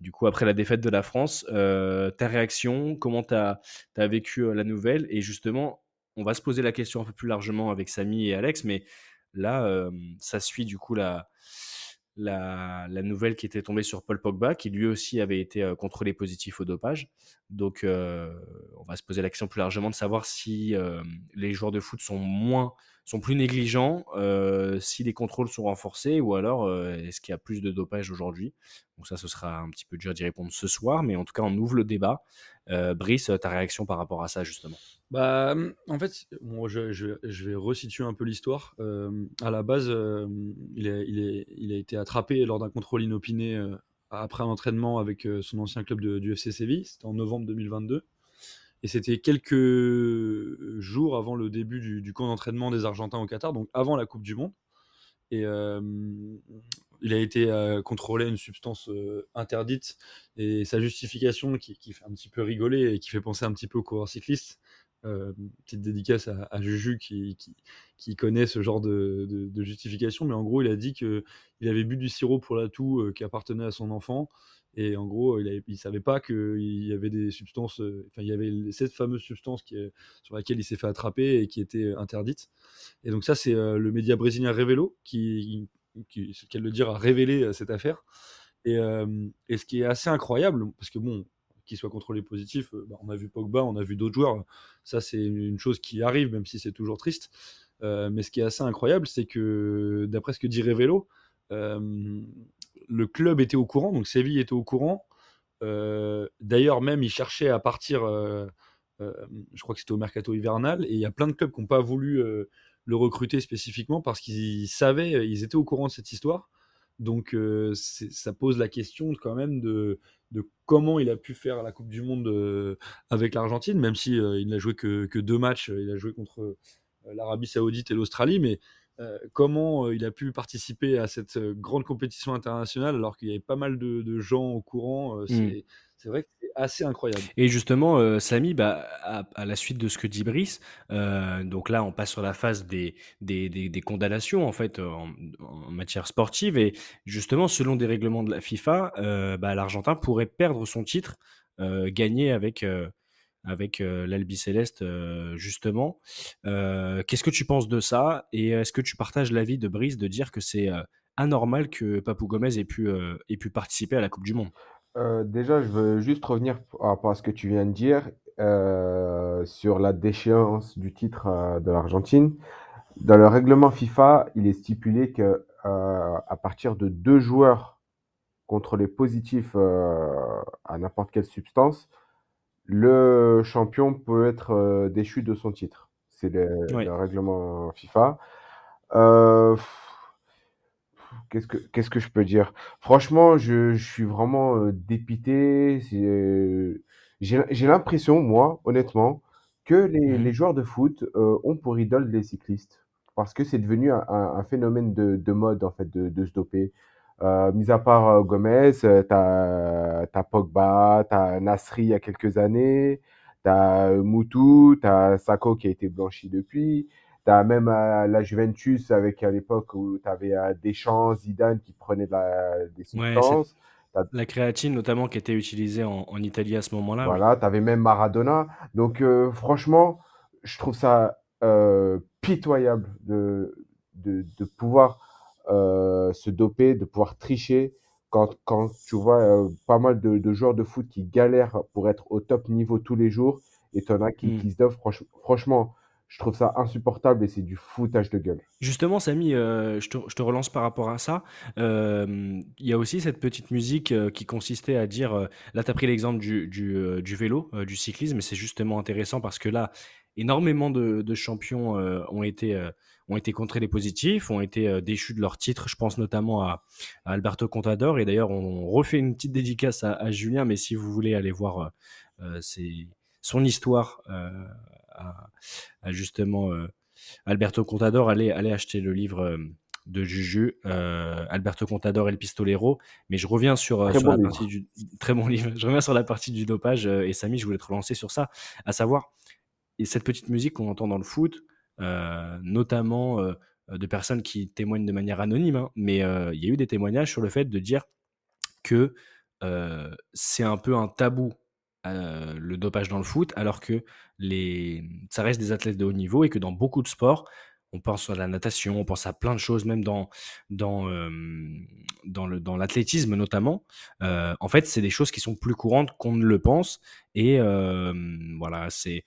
Du coup, après la défaite de la France, euh, ta réaction, comment tu as, vécu euh, la nouvelle? Et justement, on va se poser la question un peu plus largement avec Samy et Alex, mais là, euh, ça suit du coup la, la, nouvelle qui était tombée sur Paul Pogba, qui lui aussi avait été euh, contrôlé positif au dopage. Donc, euh, on va se poser la question plus largement de savoir si euh, les joueurs de foot sont moins, sont plus négligents, si les contrôles sont renforcés, ou alors est-ce qu'il y a plus de dopage aujourd'hui? Donc ça, ce sera un petit peu dur d'y répondre ce soir, mais en tout cas, on ouvre le débat. Brice, ta réaction par rapport à ça, justement? Bah, en fait, je, vais resituer un peu l'histoire. À la base, il, a, été attrapé lors d'un contrôle inopiné après un entraînement avec son ancien club du FC Séville. C'était en novembre 2022. Et c'était quelques jours avant le début du, camp d'entraînement des Argentins au Qatar, donc avant la Coupe du Monde. Et euh, il a été euh, contrôlé à une substance euh, interdite. Et sa justification, qui, qui fait un petit peu rigoler et qui fait penser un petit peu aux coureurs cyclistes, euh, petite dédicace à, Juju qui, connaît ce genre de, justification, mais en gros, il a dit que il avait bu du sirop pour la toux euh, qui appartenait à son enfant, et en gros, il ne savait pas qu'il y avait des substances, euh, enfin, il y avait cette fameuse substance sur laquelle il s'est fait attraper et qui était interdite. Et donc, ça, c'est le média brésilien Revelo qui, qui qu'elle le dire, a révélé cette affaire. Et ce qui est assez incroyable, parce que bon, qu'il soit contrôlé positif, euh, bah, on a vu Pogba, on a vu d'autres joueurs, ça c'est une chose qui arrive, même si c'est toujours triste. Euh, mais ce qui est assez incroyable, c'est que d'après ce que dit Revelo, euh, le club était au courant, donc Séville était au courant. D'ailleurs, même il cherchait à partir, je crois que c'était au mercato hivernal, et il y a plein de clubs qui n'ont pas voulu le recruter spécifiquement parce qu'ils savaient, ils étaient au courant de cette histoire. Donc euh, ça pose la question quand même de, de comment il a pu faire la Coupe du Monde euh, avec l'Argentine, même si euh, il n'a joué que, que deux matchs, il a joué contre l'Arabie Saoudite et l'Australie, mais euh, comment euh, il a pu participer à cette euh, grande compétition internationale alors qu'il y avait pas mal de, de gens au courant, c'est c'est vrai que c'est assez incroyable. Et justement, euh, Samy, bah, à, la suite de ce que dit Brice, euh, donc là, on passe sur la phase des, condamnations en fait en, matière sportive. Et justement, selon des règlements de la FIFA, euh, bah, l'Argentin pourrait perdre son titre, gagné avec, avec l'Albi Céleste, justement. Qu'est-ce que tu penses de ça? Et est-ce que tu partages l'avis de Brice de dire que c'est anormal que Papou Gomez ait pu participer à la Coupe du Monde? Déjà, je veux juste revenir par rapport à ce que tu viens de dire sur la déchéance du titre de l'Argentine. Dans le règlement FIFA, il est stipulé que à partir de deux joueurs contrôlés positifs à n'importe quelle substance, le champion peut être euh, déchu de son titre. C'est le, règlement FIFA. Euh, qu'est-ce que qu'est-ce que je peux dire? Franchement, je, suis vraiment euh, dépité. J'ai l'impression, moi, honnêtement, que les, mmh joueurs de foot ont pour idole les cyclistes. Parce que c'est devenu un, phénomène de, mode, en fait, de, de se doper. Euh, mis à part euh, Gomez, euh, tu as, Pogba, tu as Nasri il y a quelques années, tu as Moutou, tu as Sako qui a été blanchi depuis, tu as même la Juventus avec à l'époque où tu avais Deschamps, Zidane qui prenaient de la, des substances. la créatine notamment qui était utilisée en, Italie à ce moment-là. Voilà, tu avais même Maradona. Donc franchement, je trouve ça pitoyable de, de, de pouvoir euh, se doper, de pouvoir tricher. Quand, quand tu vois euh, pas mal de, de, joueurs de foot qui galèrent pour être au top niveau tous les jours, et t'en as qui, mmh. qui se donnent, franchement, je trouve ça insupportable et c'est du foutage de gueule. Justement, Samy, euh, je, te, relance par rapport à ça. Il y a aussi cette petite musique qui consistait à dire, là tu as pris l'exemple du, vélo, du cyclisme, et c'est justement intéressant parce que là, énormément de, champions ont été ont été contrés les positifs, ont été euh, déchus de leur titre. Je pense notamment à, Alberto Contador. Et d'ailleurs, on refait une petite dédicace à, Julien, mais si vous voulez aller voir euh, euh, son histoire à, justement Alberto Contador, allez, allez acheter le livre de Juju, Alberto Contador et le Pistolero. Mais je reviens sur, la partie du très bon livre. Je reviens sur la partie du dopage et Samy, je voulais te relancer sur ça, à savoir et cette petite musique qu'on entend dans le foot, euh, notamment euh, de personnes qui témoignent de manière anonyme, hein, mais euh, il y a eu des témoignages sur le fait de dire que c'est un peu un tabou le dopage dans le foot, alors que les, ça reste des athlètes de haut niveau et que dans beaucoup de sports, on pense à la natation, on pense à plein de choses, même dans, dans, le, dans l'athlétisme notamment. en fait, c'est des choses qui sont plus courantes qu'on ne le pense. Et voilà, c'est,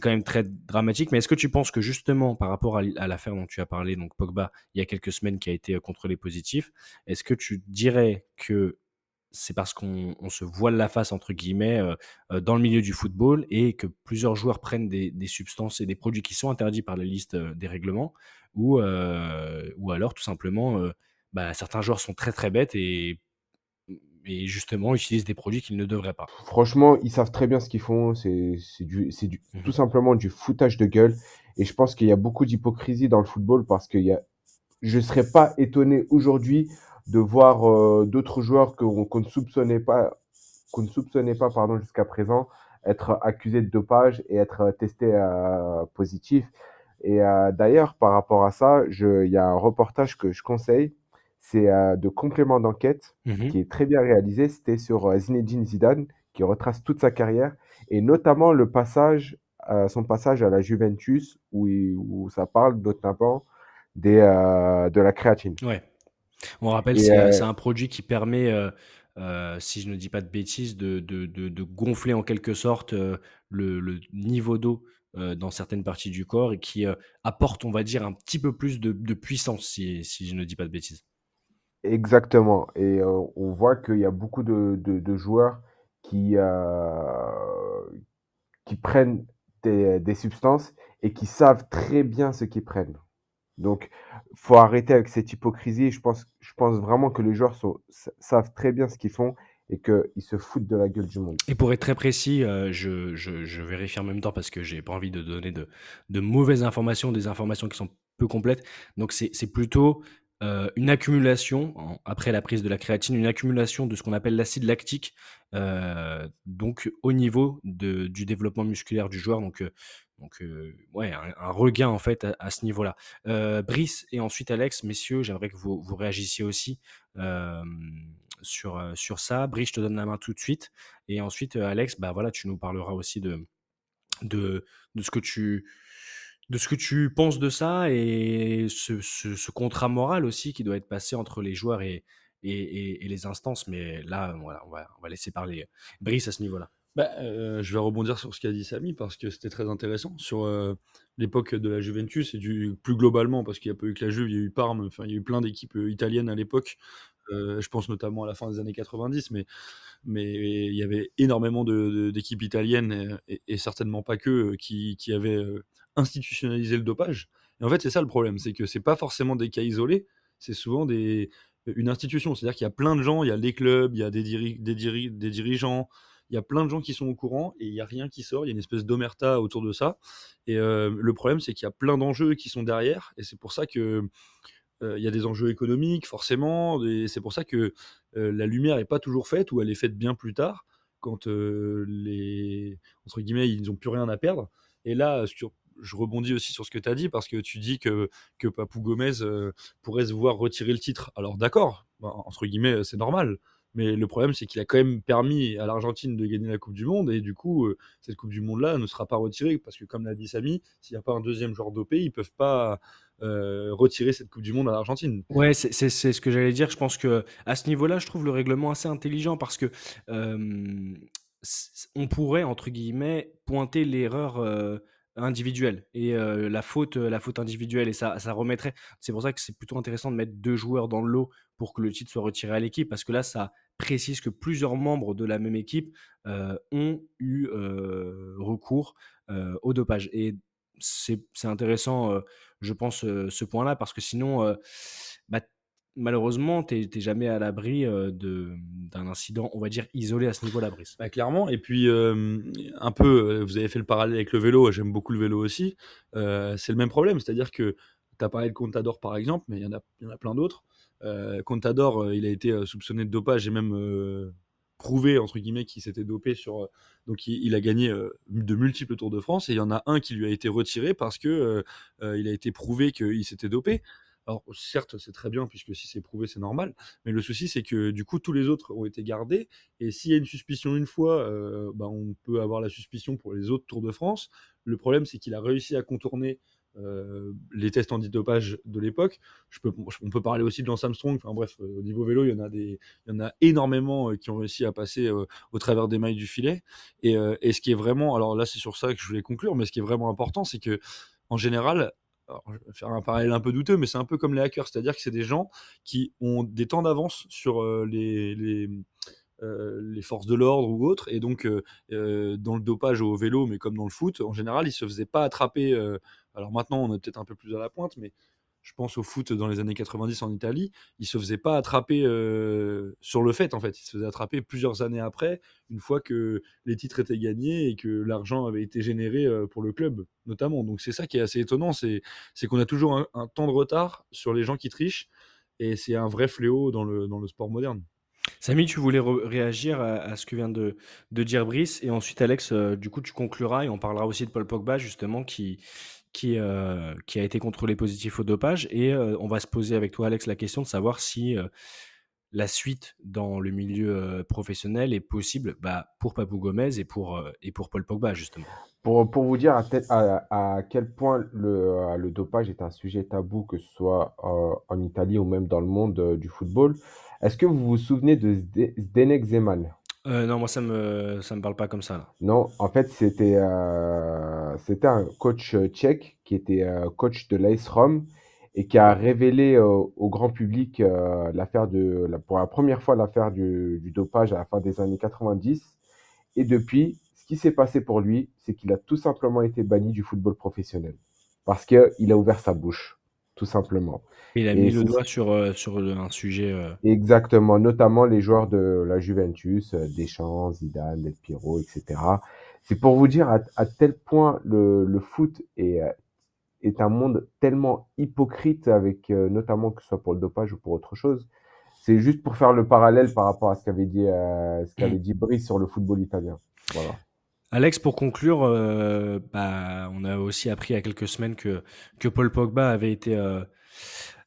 quand même très dramatique. Mais est-ce que tu penses que justement, par rapport à, l'affaire dont tu as parlé, donc Pogba, il y a quelques semaines qui a été contrôlé positif, est-ce que tu dirais que c'est parce qu'on se voile la face, entre guillemets, euh, euh, dans le milieu du football et que plusieurs joueurs prennent des, substances et des produits qui sont interdits par la liste euh, des règlements, ou, ou alors tout simplement, bah, certains joueurs sont très très bêtes et, et justement utilisent des produits qu'ils ne devraient pas. Franchement, ils savent très bien ce qu'ils font, c'est du, du, mmh tout simplement du foutage de gueule, et je pense qu'il y a beaucoup d'hypocrisie dans le football parce que y a, je ne serais pas étonné aujourd'hui de voir euh, d'autres joueurs qu'on ne soupçonnait pas, qu'on ne soupçonnait pas pardon, jusqu'à présent être accusés de dopage et être testés euh, positifs. Et euh, d'ailleurs, par rapport à ça, il y a un reportage que je conseille. C'est de complément d'enquête mmh qui est très bien réalisé. C'était sur Zinedine Zidane qui retrace toute sa carrière et notamment le passage, son passage à la Juventus où, où ça parle notamment des, de la créatine. Ouais. On rappelle, c'est euh, c'est un produit qui permet, euh, euh, si je ne dis pas de bêtises, de, de, de, gonfler en quelque sorte le, le niveau d'eau dans certaines parties du corps et qui apporte, on va dire, un petit peu plus de, puissance, si, si je ne dis pas de bêtises. Exactement. Et on voit qu'il y a beaucoup de, de joueurs qui, qui prennent des, des substances et qui savent très bien ce qu'ils prennent. Donc, faut arrêter avec cette hypocrisie. Je pense, je pense vraiment que les joueurs savent très bien ce qu'ils font et qu'ils se foutent de la gueule du monde. Et pour être très précis, euh, je, je, je, vérifie en même temps parce que j'ai pas envie de donner de, mauvaises informations, des informations qui sont peu complètes. Donc, c'est plutôt euh, une accumulation, après la prise de la créatine, une accumulation de ce qu'on appelle l'acide lactique, euh, donc au niveau du développement musculaire du joueur. Donc, donc, ouais, un, regain en fait à, ce niveau-là. Brice et ensuite Alex, messieurs, j'aimerais que vous, réagissiez aussi sur, ça. Brice, je te donne la main tout de suite. Et ensuite, Alex, bah voilà, tu nous parleras aussi de, ce que tu penses de ça et ce, contrat moral aussi qui doit être passé entre les joueurs et, les instances. Mais là, voilà, on, va, on va laisser parler Brice à ce niveau-là. Bah, je vais rebondir sur ce qu'a dit Samy parce que c'était très intéressant sur l'époque de la Juventus et plus globalement parce qu'il n'y a pas eu que la Juve, il y a eu Parme, il y a eu plein d'équipes italiennes à l'époque. je pense notamment à la fin des années 90, mais il y avait énormément d'équipes italiennes et, certainement pas que qui, avaient institutionnalisé le dopage. Et en fait, c'est ça le problème, c'est que c'est pas forcément des cas isolés, c'est souvent des une institution. C'est-à-dire qu'il y a plein de gens, il y a les clubs, il y a des, des, des dirigeants, il y a plein de gens qui sont au courant et il n'y a rien qui sort. Il y a une espèce d'omerta autour de ça. Et euh, le problème, c'est qu'il y a plein d'enjeux qui sont derrière. Et c'est pour ça que euh, il y a des enjeux économiques, forcément. Et c'est pour ça que euh, la lumière n'est pas toujours faite ou elle est faite bien plus tard, quand entre guillemets ils n'ont plus rien à perdre. Et là, je rebondis aussi sur ce que tu as dit parce que tu dis que, que Papou Gomez pourrait se voir retirer le titre. Alors d'accord, bah, entre guillemets, c'est normal. Mais le problème, c'est qu'il a quand même permis à l'Argentine de gagner la Coupe du Monde. Et du coup, euh, cette Coupe du Monde-là ne sera pas retirée. Parce que, comme l'a dit Samy, s'il n'y a pas un deuxième joueur dopé, ils ne peuvent pas euh, retirer cette Coupe du Monde à l'Argentine. Ouais, c'est ce que j'allais dire. Je pense que à ce niveau-là, je trouve le règlement assez intelligent parce que on pourrait, entre guillemets, pointer l'erreur individuelle et la faute la faute individuelle et ça ça remettrait c'est pour ça que c'est plutôt intéressant de mettre deux joueurs dans le lot pour que le titre soit retiré à l'équipe parce que là ça précise que plusieurs membres de la même équipe ont eu recours au dopage et c'est intéressant je pense ce point là parce que sinon bah, malheureusement, tu n'es jamais à l'abri d'un incident, on va dire, isolé à ce niveau-là, Brice. Bah, clairement. Et puis, un peu, vous avez fait le parallèle avec le vélo, j'aime beaucoup le vélo aussi. c'est le même problème, c'est-à-dire que tu as parlé de Contador, par exemple, mais il y, y en a plein d'autres. Contador, il a été soupçonné de dopage et même prouvé, entre guillemets, qu'il s'était dopé sur... donc, il, a gagné de multiples Tours de France et il y en a un qui lui a été retiré parce que il a été prouvé qu'il s'était dopé. Alors certes, c'est très bien puisque si c'est prouvé, c'est normal. Mais le souci, c'est que du coup, tous les autres ont été gardés. Et s'il y a une suspicion une fois, euh, bah, on peut avoir la suspicion pour les autres Tours de France. Le problème, c'est qu'il a réussi à contourner euh, les tests antidopage de l'époque. on peut parler aussi de Lance Armstrong. Enfin bref, euh, au niveau vélo, il y en a, des, il y en a énormément qui ont réussi à passer au travers des mailles du filet. Et, ce qui est vraiment, alors là, c'est sur ça que je voulais conclure, mais ce qui est vraiment important, c'est que en général, je vais faire un parallèle un peu douteux, mais c'est un peu comme les hackers, c'est-à-dire que c'est des gens qui ont des temps d'avance sur euh, les, euh, les, forces de l'ordre ou autres, et donc euh, dans le dopage au vélo, mais comme dans le foot, en général, ils se faisaient pas attraper. alors maintenant, on est peut-être un peu plus à la pointe, mais je pense au foot dans les années 90 en Italie, il se faisait pas attraper euh, sur le fait en fait, il se faisait attraper plusieurs années après, une fois que les titres étaient gagnés et que l'argent avait été généré euh, pour le club notamment. Donc c'est ça qui est assez étonnant, c'est qu'on a toujours un, temps de retard sur les gens qui trichent et c'est un vrai fléau dans le, dans le sport moderne. Samy, tu voulais réagir à, ce que vient de, dire Brice et ensuite Alex, euh, du coup tu concluras et on parlera aussi de Paul Pogba justement qui, euh, a été contrôlé positif au dopage. Et euh, on va se poser avec toi, Alex, la question de savoir si la suite dans le milieu professionnel est possible bah, pour Papou Gomez et pour, et pour Paul Pogba, justement. Pour, pour vous dire à, à, à, quel point le, le, dopage est un sujet tabou, que ce soit en Italie ou même dans le monde du football, est-ce que vous vous souvenez de Zdenek Zeman? Euh, non, moi ça me ça me parle pas comme ça là. Non, en fait, c'était euh, c'était un coach euh, tchèque qui était coach de l'AS Rome et qui a révélé au grand public l'affaire de la, pour la première fois l'affaire du, du dopage à la fin des années 90. Et depuis, ce qui s'est passé pour lui, c'est qu'il a tout simplement été banni du football professionnel parce qu'il a ouvert sa bouche tout simplement. Il a mis le doigt sur, euh, sur un sujet. Euh, Exactement, notamment les joueurs de la Juventus, euh, Deschamps, Zidane, Del Piero, etc. C'est pour vous dire à, tel point le, le foot est, est un monde tellement hypocrite, avec notamment que ce soit pour le dopage ou pour autre chose. C'est juste pour faire le parallèle par rapport à ce qu'avait dit, qu'avait dit Brice sur le football italien. Alex, pour conclure, euh, bah, on a aussi appris il y a quelques semaines que, que Paul Pogba avait été, euh,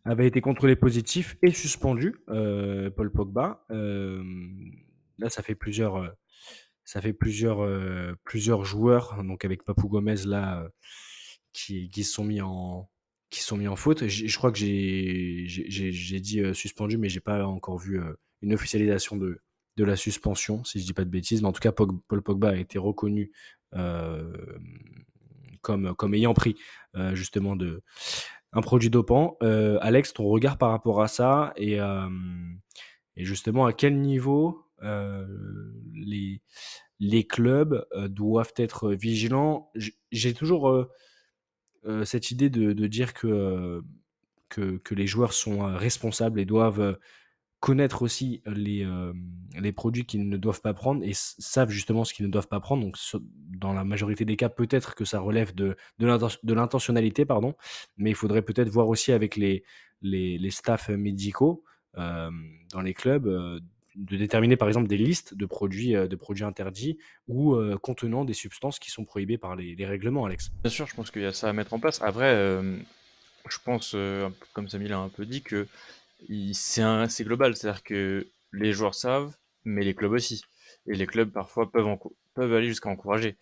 avait été contrôlé positif et suspendu, euh, Paul Pogba. Euh, là, ça fait plusieurs, euh, ça fait plusieurs, euh, plusieurs joueurs, donc avec Papou Gomez là, euh, qui, qui sont mis en, qui sont mis en faute. Je crois que j'ai, dit euh, suspendu, mais j'ai pas encore vu euh, une officialisation de, de la suspension, si je dis pas de bêtises. Mais en tout cas, Paul Pogba a été reconnu euh, comme, comme ayant pris justement de, un produit dopant. Alex, ton regard par rapport à ça et, et justement à quel niveau les, les clubs doivent être vigilants? J'ai toujours euh, cette idée de, de dire que, euh, que, les joueurs sont euh, responsables et doivent connaître aussi les, les produits qu'ils ne doivent pas prendre et savent justement ce qu'ils ne doivent pas prendre. Donc, dans la majorité des cas, peut-être que ça relève de, de l'inten- de l'intentionnalité, pardon, mais il faudrait peut-être voir aussi avec les, les, les staffs médicaux dans les clubs de déterminer par exemple des listes de produits, euh, de produits interdits ou euh, contenant des substances qui sont prohibées par les, règlements, Alex. Bien sûr, je pense qu'il y a ça à mettre en place. Après, euh, je pense, euh, comme Samy l'a un peu dit, que c'est global. C'est-à-dire que les joueurs savent, mais les clubs aussi. Et les clubs, parfois, peuvent aller jusqu'à encourager.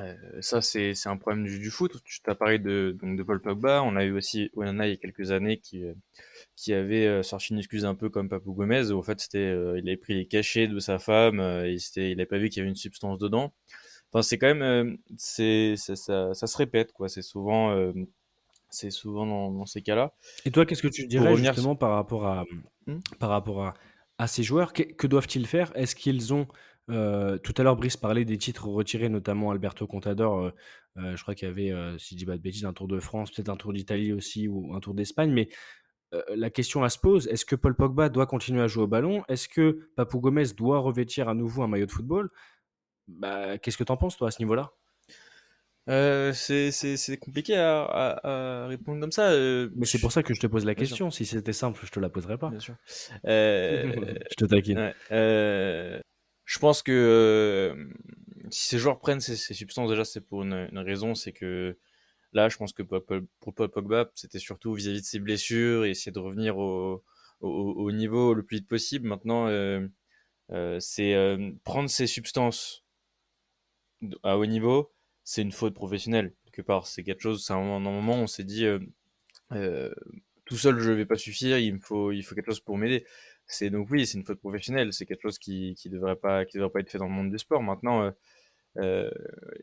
Euh, ça, c'est c'est un problème du, du foot. Tu t'as parlé de, donc de Paul Pogba. On a eu aussi Onana il y a quelques années qui, euh, qui avait euh, sorti une excuse un peu comme Papou Gomez. Où, en fait, c'était, euh, il avait pris les cachets de sa femme. et il n'avait pas vu qu'il y avait une substance dedans. Enfin, c'est quand même, c'est, ça, ça se répète, quoi. C'est souvent, euh, c'est souvent dans, dans ces cas-là. Et toi, qu'est-ce que tu dirais revenir justement par rapport à, Hmm? par rapport à, à ces joueurs? Que, que doivent-ils faire? Est-ce qu'ils ont, euh, tout à l'heure, Brice parlait des titres retirés, notamment Alberto Contador. euh, euh, je crois qu'il y avait, si je dis pas de bêtises, un Tour de France, peut-être un Tour d'Italie aussi ou un Tour d'Espagne. Mais la question à se pose, est-ce que Paul Pogba doit continuer à jouer au ballon? Est-ce que Papou Gomez doit revêtir à nouveau un maillot de football? Bah, qu'est-ce que t'en penses, toi, à ce niveau-là? Euh, c'est, compliqué à, à, à répondre comme ça. euh, Mais c'est pour ça que je te pose la question. Si c'était simple, je te la poserais pas. Bien sûr. Euh, <laughs> Je te taquine. ouais, je pense que euh, si ces joueurs prennent ces, ces substances, déjà, c'est pour une, raison, c'est que là, je pense que pour Paul, Pogba, c'était surtout vis-à-vis de ses blessures et essayer de revenir au, au, au niveau le plus vite possible. Maintenant, euh, euh, c'est prendre ces substances à haut niveau, c'est une faute professionnelle quelque part. C'est quelque chose. C'est un moment, un moment où on s'est dit, tout seul je vais pas suffire. Il me faut, il faut quelque chose pour m'aider. C'est donc oui, c'est une faute professionnelle. C'est quelque chose qui qui devrait pas, qui devrait pas être fait dans le monde du sport. Maintenant, euh, euh,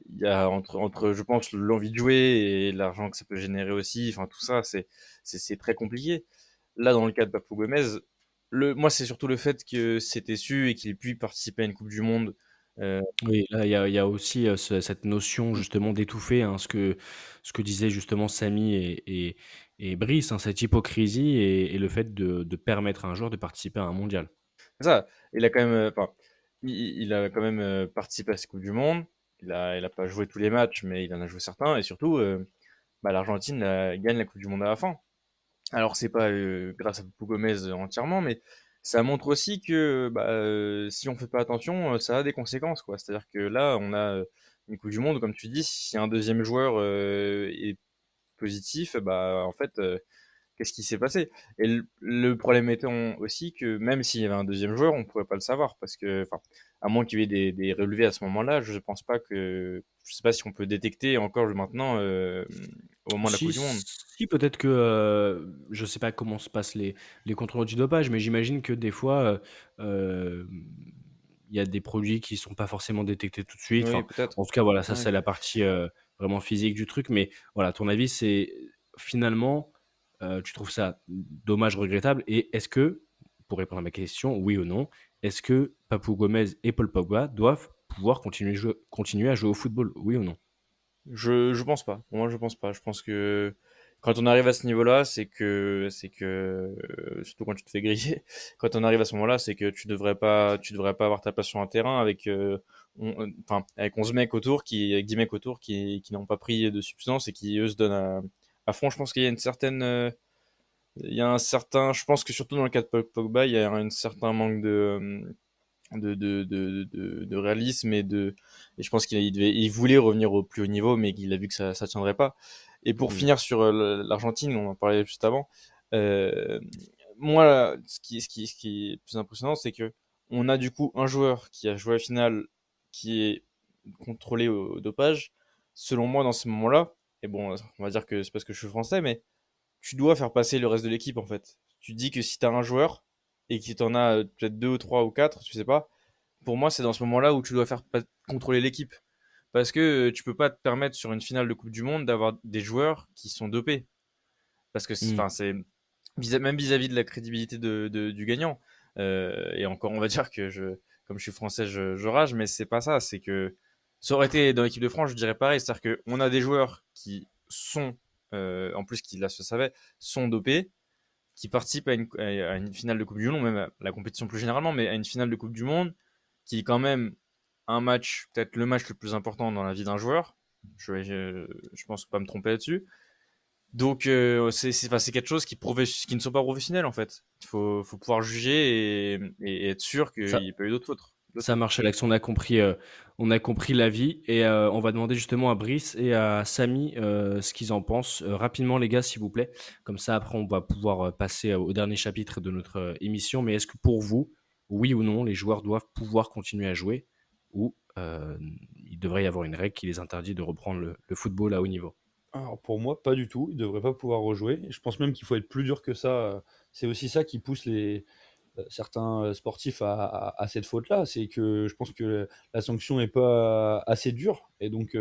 il y a entre entre, je pense, l'envie de jouer et l'argent que ça peut générer aussi. Enfin, tout ça, c'est c'est très compliqué. Là, dans le cas de Papou Gomez, le, moi, c'est surtout le fait que c'était su et qu'il ait pu participer à une Coupe du Monde. Euh, Oui, il y a, y a aussi ce- cette notion justement d'étouffer hein, ce que, ce que disaient justement Samy et, et Brice, hein, cette hypocrisie et, le fait de, permettre à un joueur de participer à un mondial. Ça. Il a quand même, euh, il, a quand même euh, participé à cette Coupe du Monde. Il a, il a pas joué tous les matchs, mais il en a joué certains. Et surtout, euh, bah, l'Argentine gagne la Coupe du Monde à la fin. Alors, c'est pas grâce à Pau Gomez entièrement, mais ça montre aussi que bah, si on fait pas attention, ça a des conséquences. C'est-à-dire que là, on a une Coupe du Monde, comme tu dis, si un deuxième joueur est positif, bah, en fait, euh, qu'est-ce qui s'est passé? Et le, le problème étant aussi que même s'il y avait un deuxième joueur, on pourrait pas le savoir parce que, à moins qu'il y ait des, des relevés à ce moment-là, je pense pas que, je sais pas si on peut détecter encore maintenant euh, au moment de la Si, Coupe du Monde. si, peut-être que euh, je sais pas comment se passent les, les contrôles du dopage, mais j'imagine que des fois, il y a des produits qui sont pas forcément détectés tout de suite. Oui, Enfin, peut-être. en tout cas, voilà, ça Ouais. c'est la partie euh, vraiment physique du truc. Mais voilà, ton avis, c'est finalement, euh, tu trouves ça dommage, regrettable? Et est-ce que, pour répondre à ma question, oui ou non, est-ce que Papou Gomez et Paul Pogba doivent pouvoir continuer, continuer à jouer au football, oui ou non? Je, je pense pas. Moi, je pense pas. Je pense que quand on arrive à ce niveau-là, c'est que, c'est que, euh, surtout quand tu te fais griller, <laughs> quand on arrive à ce moment-là, c'est que tu devrais pas, tu devrais pas avoir ta sur un terrain avec, euh, euh, enfin, avec 11 mecs autour qui, avec 10 mecs autour qui, qui n'ont pas pris de substance et qui, eux, se donnent à, à fond. Je pense qu'il y a une certaine, euh, il y a un certain, je pense que surtout dans le cas de Pogba, il y a un certain manque de, de, de, de, de, réalisme et de, et je pense qu'il il il voulait revenir au plus haut niveau, mais qu'il a vu que ça, ça tiendrait pas. Et pour Mm. finir sur euh, l'Argentine, on en parlait juste avant. euh, moi, ce qui, ce, qui, ce qui est plus impressionnant, c'est que on a du coup un joueur qui a joué la finale qui est contrôlé au dopage. Selon moi, dans ce moment-là, et bon, on va dire que c'est parce que je suis français, mais tu dois faire passer le reste de l'équipe en fait. Tu dis que si tu as un joueur et que tu en as euh, peut-être deux ou trois ou quatre, tu sais pas, pour moi, c'est dans ce moment-là où tu dois faire contrôler l'équipe. Parce que euh, tu peux pas te permettre sur une finale de Coupe du Monde d'avoir des joueurs qui sont dopés. Parce que c'est Mm. c'est même vis-à-vis de la crédibilité de, de- du gagnant. Euh, et encore, on va <laughs> dire que je, comme je suis français, je, je rage, mais c'est pas ça. C'est que ça aurait été dans l'équipe de France, je dirais pareil. C'est-à-dire qu'on a des joueurs qui sont, euh, en plus qui là se savait, sont dopés, qui participent à une, à une finale de Coupe du Monde, même à la compétition plus généralement, mais à une finale de Coupe du Monde, qui quand même un match, peut-être le match le plus important dans la vie d'un joueur. Je, je, je pense pas me tromper là-dessus. Donc euh, c'est c'est- enfin, c'est quelque chose qui, qui ne sont pas professionnels en fait. Il faut, faut pouvoir juger et, et être sûr qu'il n'y ait pas eu d'autres fautes. Ça marche, Alex. On a compris, euh, on a compris l'avis et euh, on va demander justement à Brice et à Samy euh, ce qu'ils en pensent. Rapidement, les gars, s'il vous plaît. Comme ça, après, on va pouvoir passer au dernier chapitre de notre émission. Mais est-ce que pour vous, oui ou non, les joueurs doivent pouvoir continuer à jouer? Ou euh, il devrait y avoir une règle qui les interdit de reprendre le, football à haut niveau Alors pour moi, pas du tout. Il devrait pas pouvoir rejouer. Je pense même qu'il faut être plus dur que ça. C'est aussi ça qui pousse les euh, certains euh, sportifs à, cette faute-là. C'est que je pense que la sanction n'est pas assez dure et donc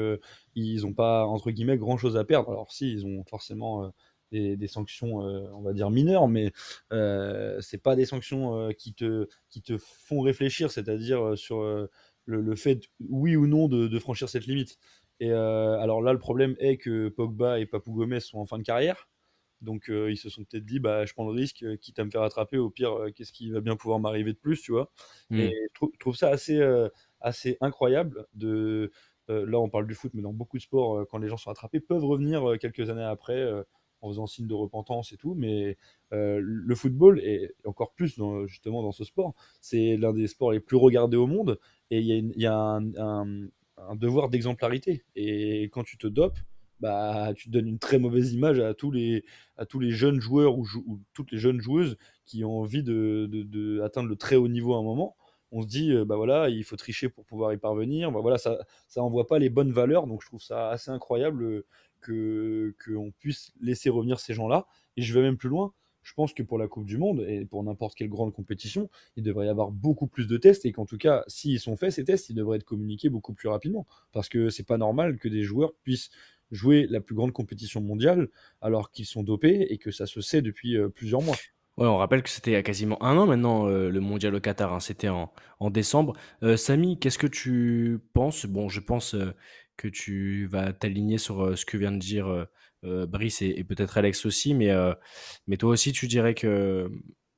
ils n'ont pas entre guillemets grand-chose à perdre. Alors si, ils ont forcément des, sanctions, on va dire mineures, mais euh, c'est pas des sanctions qui te qui te font réfléchir, c'est-à-dire sur le, le fait, oui ou non, de, de franchir cette limite. Et euh, alors là, le problème est que Pogba et Papou Gomez sont en fin de carrière. Donc euh, ils se sont peut-être dit, bah, je prends le risque, euh, quitte à me faire attraper, au pire, euh, qu'est-ce qui va bien pouvoir m'arriver de plus, tu vois. Mm. Et je trou- je trouve ça assez, assez incroyable. De, là, on parle du foot, mais dans beaucoup de sports, quand les gens sont attrapés, peuvent revenir quelques années après faisant signe de repentance et tout. Mais euh, le football, et encore plus justement dans ce sport, c'est l'un des sports les plus regardés au monde. Et il y a, un, devoir d'exemplarité. Et quand tu te dopes, bah, tu donnes une très mauvaise image à tous les, à tous les jeunes joueurs ou, toutes les jeunes joueuses qui ont envie de, de- le très haut niveau à un moment. On se dit, euh, bah voilà, il faut tricher pour pouvoir y parvenir. Bah voilà, ça, ça envoie pas les bonnes valeurs. Donc je trouve ça assez incroyable euh, que qu'on puisse laisser revenir ces gens-là. Et je vais même plus loin. Je pense que pour la Coupe du Monde et pour n'importe quelle grande compétition, il devrait y avoir beaucoup plus de tests et qu'en tout cas, s'ils sont faits, ces tests, ils devraient être communiqués beaucoup plus rapidement. Parce que c'est pas normal que des joueurs puissent jouer la plus grande compétition mondiale alors qu'ils sont dopés et que ça se sait depuis euh, plusieurs mois. Ouais, on rappelle que c'était il y a quasiment un an maintenant euh, le mondial au Qatar, hein, c'était en, en décembre. Euh, Samy, qu'est-ce que tu penses? Bon, je pense euh, que tu vas t'aligner sur euh, ce que vient de dire euh, Brice et, et peut-être Alex aussi, mais, mais toi aussi tu dirais que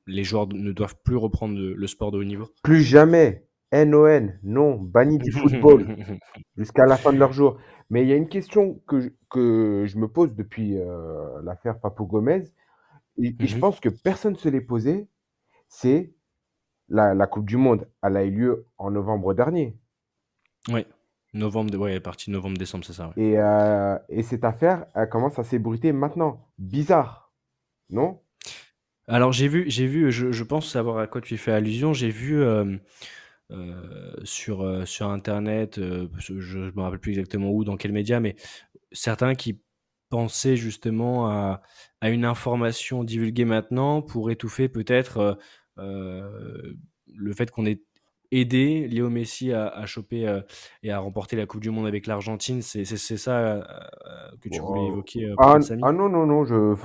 les joueurs ne doivent plus reprendre le, le sport de haut niveau? Plus jamais. NON, non, banni du football <laughs> jusqu'à la fin de leur jour. Mais il y a une question que je, que je me pose depuis l'affaire Papo Gomez, et, et je Mhm. pense que personne ne se l'est posé, c'est la, la Coupe du Monde. Elle a eu lieu en novembre dernier. Oui, novembre, ouais, elle est partie novembre-décembre, c'est ça. ouais. Et, euh, et cette affaire, elle commence à s'ébruiter maintenant. Bizarre, non? Alors j'ai vu, j'ai vu, je, je pense savoir à quoi tu fais allusion. J'ai vu euh, euh, sur, euh, sur Internet, euh, je ne me rappelle plus exactement où, dans quel média, mais certains qui pensaient justement à, à une information divulguée maintenant pour étouffer peut-être euh, euh, le fait qu'on ait aidé Léo Messi à, à choper euh, et à remporter la Coupe du Monde avec l'Argentine. C'est ça euh, que tu voulais évoquer, euh, Ah, ah non, non, non, je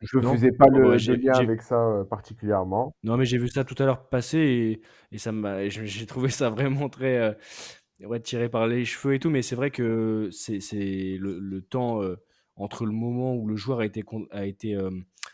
je Non? faisais pas le, bah, de j'ai lien avec ça particulièrement. Non, mais j'ai vu ça tout à l'heure passer et, et ça j'ai trouvé ça vraiment très ouais, tiré par les cheveux et tout. Mais c'est vrai que c'est le, le temps entre le moment où le joueur a été, con- a été euh,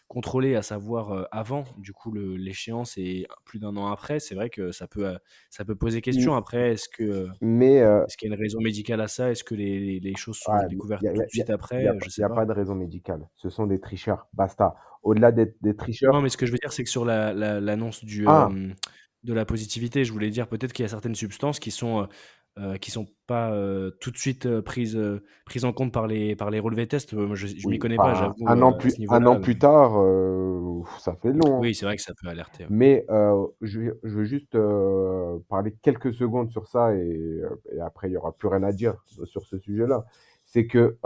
contrôlé, à savoir euh, avant, du coup, l'échéance et plus d'un an après, c'est vrai que ça peut, ça peut poser question. Après, est-ce que, euh, Mais est-ce qu'il y a une raison médicale à ça? Est-ce que les, choses sont ouais, découvertes il a, tout de suite a- après? y a Je pas- y sais a pas. pas de raison médicale. Ce sont des tricheurs. Basta. Au-delà d'être des tricheurs. Non, mais ce que je veux dire, c'est que sur la, la- l'annonce du, Ah, de la positivité, je voulais dire peut-être qu'il y a certaines substances qui sont euh, qui sont pas euh, tout de suite euh, prises, euh, prises en compte par les, par les relevés tests. Moi, je ne m'y connais pas, enfin, j'avoue, un an plus, un an plus tard, ça fait long. hein. Oui, c'est vrai que ça peut alerter. ouais. Mais je, je veux juste parler quelques secondes sur ça et, et après, il n'y aura plus rien à dire sur ce sujet-là. C'est que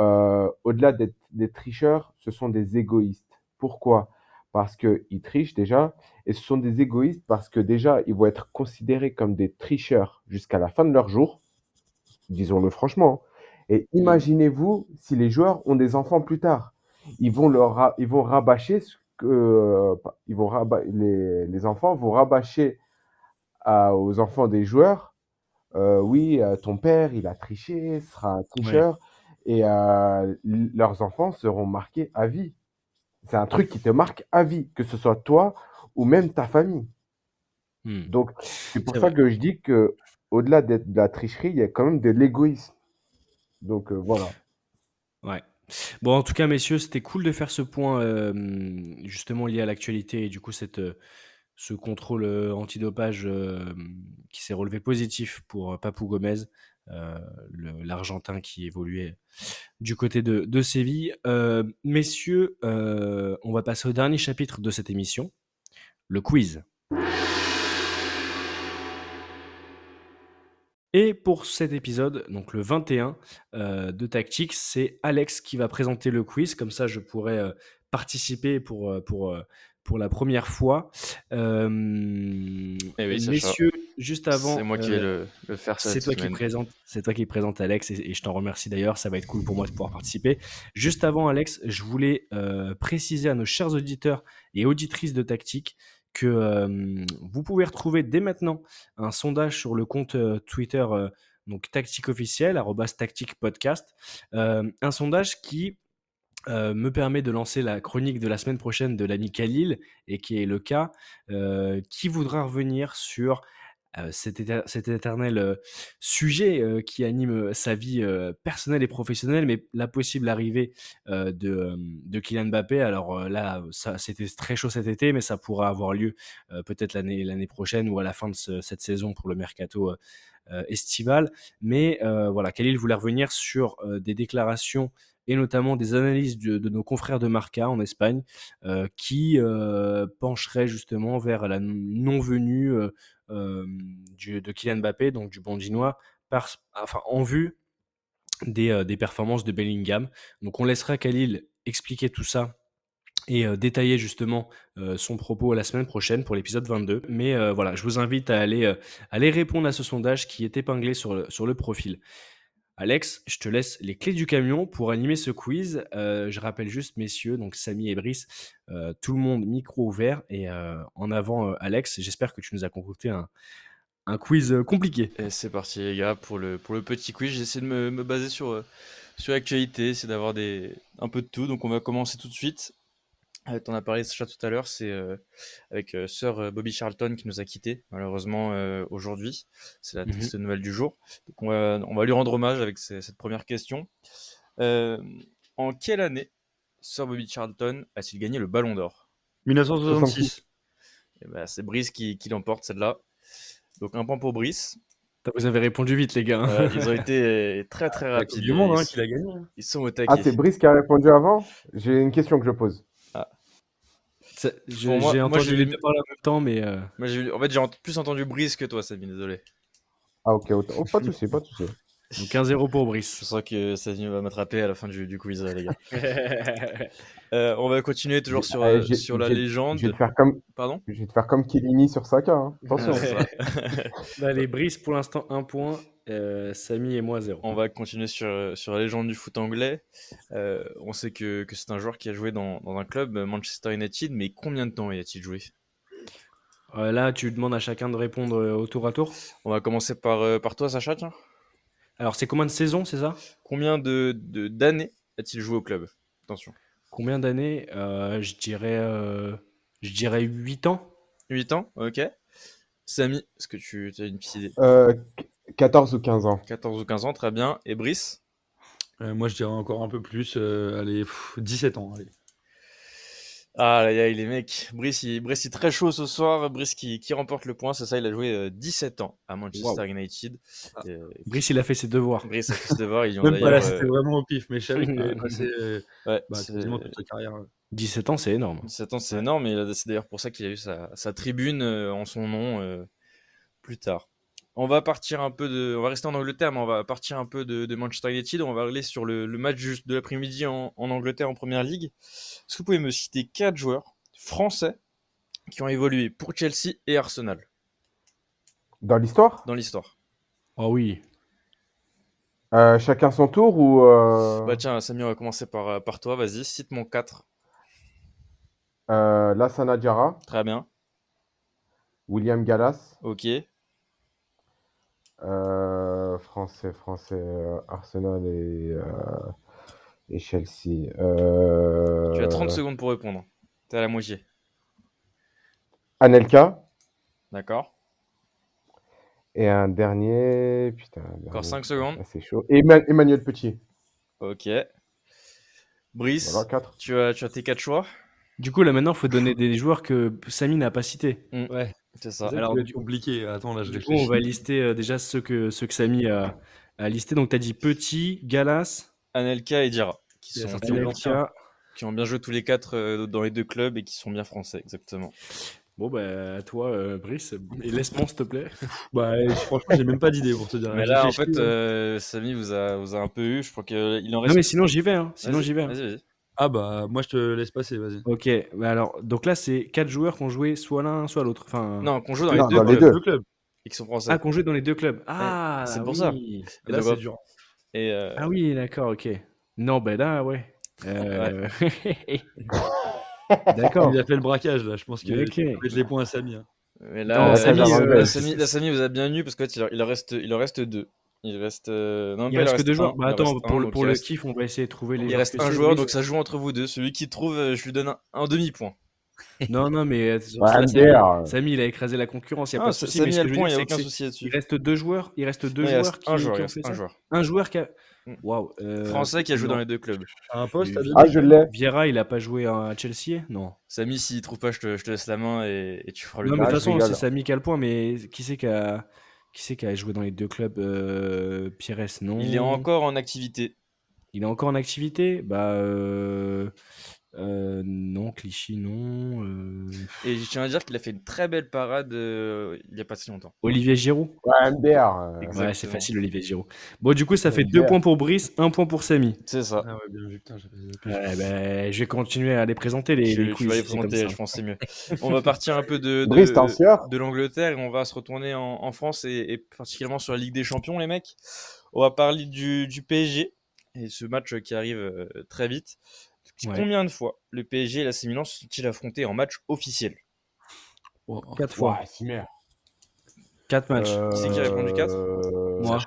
au-delà d'être des tricheurs, ce sont des égoïstes. Pourquoi? Parce qu'ils trichent déjà et ce sont des égoïstes parce que déjà, ils vont être considérés comme des tricheurs jusqu'à la fin de leur jour, disons-le franchement. Et imaginez-vous si les joueurs ont des enfants plus tard. Ils vont, leur ra- ils vont rabâcher ce que euh, ils vont raba- les, les enfants vont rabâcher à- aux enfants des joueurs. euh, oui, euh, ton père, il a triché, sera un tricheur, et euh, leurs enfants seront marqués à vie. C'est un truc qui te marque à vie, que ce soit toi ou même ta famille. Hmm. Donc, c'est pour ça vrai. que je dis que au-delà de la tricherie, il y a quand même de l'égoïsme. Donc euh, voilà. Ouais. Bon, en tout cas, messieurs, c'était cool de faire ce point euh, justement lié à l'actualité et du coup, cette, euh, ce contrôle antidopage qui s'est relevé positif pour Papou Gomez, l'Argentin qui évoluait du côté de, de Séville. Messieurs, on va passer au dernier chapitre de cette émission, le quiz. Et pour cet épisode, donc le 21 euh, de Tactics, c'est Alex qui va présenter le quiz. Comme ça, je pourrais euh, participer pour, euh, pour, pour la première fois. Euh, Eh oui, messieurs, juste avant. C'est moi qui vais le, le faire c'est toi qui présente, c'est toi qui présente Alex et, et je t'en remercie d'ailleurs. Ça va être cool pour moi de pouvoir participer. Juste avant Alex, je voulais préciser à nos chers auditeurs et auditrices de Tactique que vous pouvez retrouver dès maintenant un sondage sur le compte Twitter euh, donc Tactique officiel un sondage qui me permet de lancer la chronique de la semaine prochaine de l'ami Khalil, et qui est le cas, qui voudra revenir sur euh, cet, éter- cet éternel euh, sujet euh, qui anime sa vie personnelle et professionnelle, mais la possible arrivée de, de Kylian Mbappé. Alors là, c'était très chaud cet été, mais ça pourra avoir lieu peut-être l'année prochaine ou à la fin de ce- cette saison pour le mercato estival. Mais voilà, Khalil voulait revenir sur des déclarations et notamment des analyses de, de nos confrères de Marca en Espagne qui pencheraient justement vers la non-venue de Kylian Mbappé, donc du Bondinois, en vue des, performances de Bellingham. Donc on laissera Khalil expliquer tout ça et détailler justement son propos la semaine prochaine pour l'épisode 22. Mais voilà, je vous invite à aller, répondre à ce sondage qui est épinglé sur le profil. Alex, je te laisse les clés du camion pour animer ce quiz. Euh, je rappelle juste, messieurs, donc Samy et Brice, euh, tout le monde micro ouvert et euh, en avant Alex. J'espère que tu nous as concocté un, quiz compliqué. C'est parti les gars pour le, petit quiz. J'essaie de me, baser sur, sur l'actualité, essayer d'avoir un peu de tout. Donc on va commencer tout de suite. Euh, T'en as parlé Sacha tout à l'heure, c'est euh, avec euh, Sir euh, Bobby Charlton qui nous a quittés malheureusement euh, aujourd'hui. C'est la Mhm. triste nouvelle du jour. Donc on va, on va lui rendre hommage avec ces- cette première question. Euh, en quelle année Sir Bobby Charlton a-t-il gagné le Ballon d'Or? 1966. Eh ben, C'est Brice qui, qui l'emporte celle-là. Donc un point pour Brice. Vous avez répondu vite, les gars. Euh, ils ont été très très <laughs> La rapides. du monde hein, qu'il a gagné. hein. ils sont au taquet. Ah, c'est Brice qui a répondu avant? J'ai une question que je pose. Ça- je- Pour moi- J'ai moi, entendu j'ai les vu- deux parler en même temps, mais euh, Moi, en fait, j'ai ent- plus entendu Brice que toi, Samy, désolé. Ah, ok, autant- oh, pas de souci, pas de souci. donc 1-0 pour Je Brice. sens que Samy va m'attraper à la fin du, du quiz, euh, les gars. <laughs> Euh, on va continuer toujours sur, Euh, euh, sur la légende. Je vais te faire comme, Pardon? je vais te faire comme Kilini sur Saka. hein. <laughs> Attention. <laughs> Allez, Brice, pour l'instant, 1 point. Euh, Samy et moi, 0. On va continuer sur, sur la légende du foot anglais. Euh, on sait que, que c'est un joueur qui a joué dans, dans un club, Manchester United, mais combien de temps y a-t-il joué? Euh, là, tu demandes à chacun de répondre au tour à tour. On va commencer par, euh, par toi, Sacha, tiens. Alors, c'est combien de saisons, c'est ça? Combien de, de- d'années a-t-il joué au club? Attention. Combien d'années? Euh, Je dirais, euh, je dirais 8 ans. 8 ans, ok. Samy, est-ce que tu as une petite idée? Euh, 14 ou 15 ans. 14 ou 15 ans, très bien. Et Brice? Euh, moi, je dirais encore un peu plus. euh, allez, pff, 17 ans. Allez. Ah là là, les mecs, Brice, il, Brice est très chaud ce soir. Brice qui, qui remporte le point, c'est ça, il a joué euh, 17 ans à Manchester United. Et, euh, Brice, il a fait ses devoirs. Brice a fait ses devoirs, ils ont Même pas là, d'ailleurs, c'était euh, vraiment au pif, mais je savais qu'il avait <laughs> passé euh, ouais, bah, c'est- quasiment toute sa carrière. euh. 17 ans, c'est énorme. 17 ans, c'est énorme, et c'est d'ailleurs pour ça qu'il a eu sa, sa tribune euh, en son nom euh, plus tard. On va partir un peu de, on va rester en Angleterre, mais on va partir un peu de, de Manchester United. On va aller sur le, le match juste de l'après-midi en, en Angleterre en Première Ligue. Est-ce que vous pouvez me citer quatre joueurs français qui ont évolué pour Chelsea et Arsenal? Dans l'histoire, dans l'histoire Oh oui. euh, chacun son tour ou euh, Bah tiens, Samy, on va commencer par, par toi. Vas-y, cite mon 4. euh, Lassana Diarra, Très bien. William Gallas, Ok. Euh, français, français, euh, Arsenal et, euh, et Chelsea. Euh, Tu as 30 secondes pour répondre. T'es à la moitié. Anelka D'accord. et un dernier. Putain, un dernier, Encore 5 secondes. ah, C'est chaud. Et Emma- Emmanuel Petit. Ok. Brice, Voilà, 4. tu, as, tu as tes 4 choix? Du coup, là maintenant, il faut donner des joueurs que Samy n'a pas cités. Ouais, C'est ça. c'est Alors, Alors, compliqué. Attends, là, je Du coup, on va lister euh, déjà ceux que, ceux que Samy a, a listés. Donc, tu as dit Petit, Galas, Anelka et Dira, qui, sont, c'est qui, ont, Anelka. qui ont bien joué tous les 4 dans les deux clubs et qui sont bien français, exactement. Bon, bah, à toi, euh, Brice. Et laisse-moi, s'il te plaît. <laughs> Bah, euh, franchement, j'ai même pas d'idée pour te dire. Mais là, en fait, hein. euh, Samy vous a, vous a un peu eu. Je crois qu'il en reste. Non, mais sinon, j'y vais. Hein. Sinon, j'y vais. hein. Vas-y, vas-y. Ah, bah, moi, je te laisse passer, vas-y. Ok, bah alors, donc là, c'est quatre joueurs qui ont joué soit l'un, soit l'autre. Enfin, Non, qu'on joue dans Non, les deux dans les clubs deux. clubs. et qui sont français. Ah, qu'on joue dans les deux clubs. Ah, c'est pour oui. ça. Et là, c'est dur. Et euh, Ah oui, d'accord, ok. Non, ben là, ouais. Euh, <laughs> D'accord. Il a fait le braquage, là. Je pense qu'il Ok. faut mettre les points à Samy. hein. mais Non, là, j'avais euh, là, Samy, là, Samy vous a bien eu parce qu'en fait, il, en- il en reste, il en reste deux. Il reste. euh, Non, Il pas, reste que deux un. joueurs. Bah attends, reste pour, un, le, donc pour le reste- kiff, on va essayer de trouver les Il joueurs reste un joueur, donc ça joue entre vous deux. Celui qui trouve, euh, je lui donne un, un demi-point. <laughs> Non, non, mais euh, Ouais, Samy, il a écrasé la concurrence, il n'y a Ah, pas de souci. Samy a le point, il n'y a aucun Il reste deux joueurs. Il reste deux Ouais, joueurs qui, un joueur, qui il ont reste fait un ça. joueur. Un joueur qui a. Mm. Waouh. euh, Français qui a joué non. dans les deux clubs. Un poste. Ah, je l'ai. Vieira, il a pas joué à Chelsea Non. Samy, s'il trouve pas, je te, je te laisse la main et, et tu feras le Non, mais de Ah, toute je façon, c'est Samy qui a le point, mais qui c'est qui a, qui c'est qui a joué dans les deux clubs euh, Pires, non? Il est encore en activité. Il est encore en activité? Bah. Euh... euh, non, Clichy, non. euh, Et je tiens à dire qu'il a fait une très belle parade euh, il n'y a pas si longtemps. Olivier Giroud Ouais, MDR. Ouais, c'est facile, Olivier Giroud. Bon, du coup, ça fait deux points pour Brice, un point pour Samy. C'est ça. Ah ouais, bien vu, putain. Ouais, ben, je vais continuer à les présenter, les, Je, les je quiz. vais les présenter, je pense que c'est mieux. On va partir un peu de, de, Brice, t'es en sueur? de l'Angleterre et on va se retourner en, en France et, et particulièrement sur la Ligue des Champions, les mecs. On va parler du, du PSG et ce match qui arrive très vite. Ouais. Combien de fois le PSG et l'AC Milan se sont-ils affrontés en match officiel? Oh, Quatre fois. C'est merde. Quatre matchs. Qui c'est qui a répondu quatre? Euh, Moi.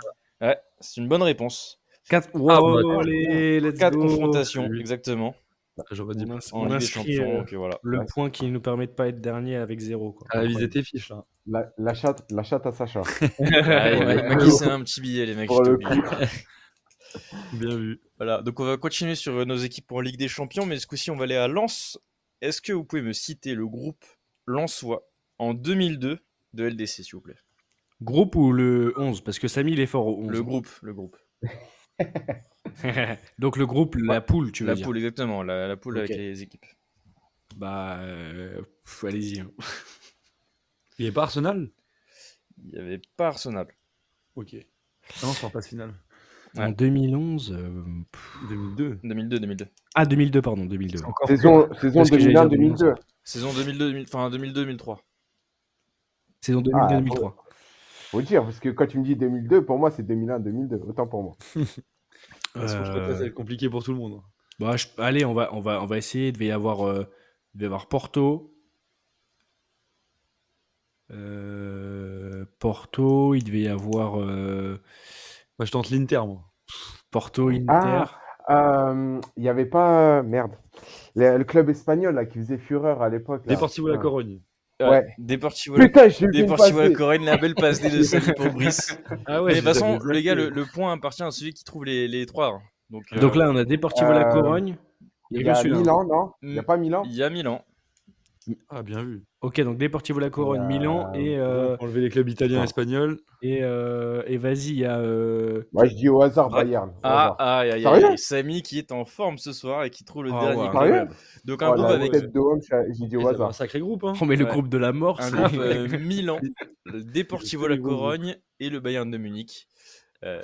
Ouais, c'est une bonne réponse. Quatre. Ah, Wow, bah, allez, let's Quatre go. confrontations, Oui. exactement, J'aurais dit On, en on inscrit euh, voilà. le point qui nous permet de pas être dernier avec zéro. Quoi. à viser tes fiches, là. La, la chatte, la chatte à Sacha. <laughs> Ouais, il m'a- glissé un petit billet, les mecs. Pour je le t'oublie. Bien vu. Voilà, donc on va continuer sur euh, nos équipes pour Ligue des Champions, mais ce coup-ci on va aller à Lens. Est-ce que vous pouvez me citer le groupe Lensois en 2002 de LDC, s'il vous plaît? Groupe ou le 11 Parce que Samy, il est fort au 11. Le groupe, le groupe. <laughs> Donc le groupe, la poule, tu veux la dire. poule, exactement, la, la poule avec les équipes. Bah, euh, allez-y. hein. Il est pas Arsenal? Il n'y avait pas Arsenal. Ok. Non, c'est en phase finale. Ouais. En 2011. euh, pff, 2002. 2002, 2002. Ah, 2002, pardon, 2002. Encore Saison, saison Parce que j'allais dire 2001-2002. Saison 2002, 2000 enfin 2002-2003. Saison Ah, 2002-2003. Faut dire, parce que quand tu me dis 2002, pour moi, c'est 2001-2002. Autant pour moi. Parce que je crois que ça va être compliqué pour tout le monde. Bah, je- Allez, on va, on, va, on va essayer. Il devait y avoir, euh, il devait y avoir Porto. Euh, Porto, il devait y avoir euh, Moi, je tente l'Inter, moi. Porto, Inter. Ah, Euh, Il n'y avait pas. Merde. Le, le club espagnol là, qui faisait fureur à l'époque. là. Déportivo la Ah. Corogne. Ouais. Deportivo, la- Putain, j'ai vu le Deportivo la. Corogne, la belle passe D de Samy pour Brice. Ah Mais de toute façon, les gars, le, le point appartient à celui qui trouve les, les trois. hein. Donc, euh, Donc là, on a Deportivo La Euh, Corogne. Il y a reçu, là. Milan, non? Il n'y a Mm. pas Milan? Il y a Milan. Ah, bien vu. Ok, donc Deportivo La Corogne, Euh, Milan et, euh, Enlever les clubs italiens, attends. espagnols. et, euh, et vas-y, il y a. euh, Moi, je dis au hasard Ah, Bayern. Ah, aïe, aïe, Sérieux aïe. Samy qui est en forme ce soir et qui trouve le Ah dernier ouais. club. Donc Oh, un groupe avec j'ai dit Et au hasard. un sacré groupe. Hein. On met le groupe de la mort. un c'est- groupe <laughs> euh, Milan, le Deportivo La Corogne et le Bayern de Munich. Euh,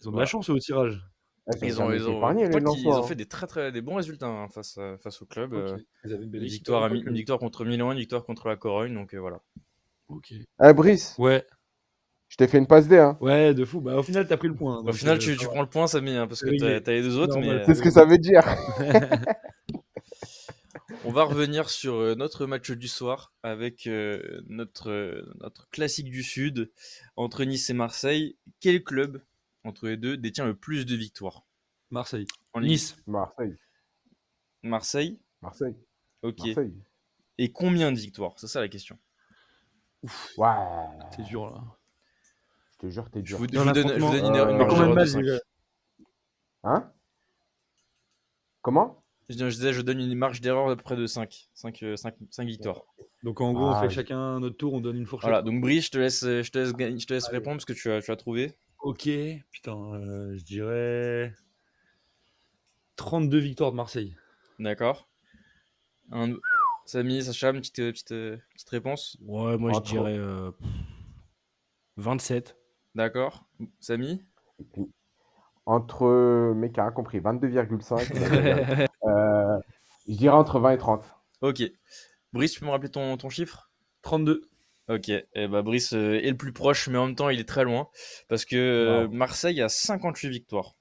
Ils ont de Voilà. la chance au tirage. Ah, ils ont, jamais ils été ont, épargné, les pourtant qu'ils- ils Lensois, ont hein. fait des très très des bons résultats hein, face, face au club. euh, Ils avaient une belle une, équipe victoire à à une victoire contre Milan, une victoire contre la Corogne. Donc euh, voilà. Ok. Eh, Brice, Ouais, je t'ai fait une passe D. Hein. ouais, de fou. Bah, au final, t'as pris le point. Au final, euh, tu, tu prends le point, Samy, hein, parce que Oui, t'as les deux autres. Normal. mais euh, C'est ce que ça veut dire. <laughs> on va revenir sur euh, notre match du soir avec euh, notre, euh, notre classique du Sud entre Nice et Marseille. Quel club entre les deux détient le plus de victoires Marseille. en Nice. Marseille. Marseille Marseille. Ok. Marseille. Et combien de victoires? C'est ça la question. Ouais. C'est dur, là. Je te jure, t'es Je dur. vous, je vous donne, je vous donne une, euh, marge combien de d'erreur de 5. gars Hein? Comment? Je, dis- je disais, je donne une marge d'erreur à peu près de 5. 5, victoires. Donc, en gros, on Ah, fait je- chacun notre tour, on donne une fourchette. Voilà, donc Brice, je te laisse, je te laisse, gagner- je te laisse répondre parce que tu as, tu as trouvé. Ok, putain, euh, je dirais 32 victoires de Marseille. D'accord. Un... Samy, Sacha, une petite, petite, petite réponse? Ouais, moi je Entre- dirais euh, 27. D'accord. Samy? Entre, mec, a rien compris, 22,5. <laughs> euh, je dirais entre 20 et 30. Ok. Brice, tu peux me rappeler ton, ton chiffre? 32. Ok. Eh bah, Brice euh, est le plus proche, mais en même temps, il est très loin. Parce que euh, Wow. Marseille a 58 victoires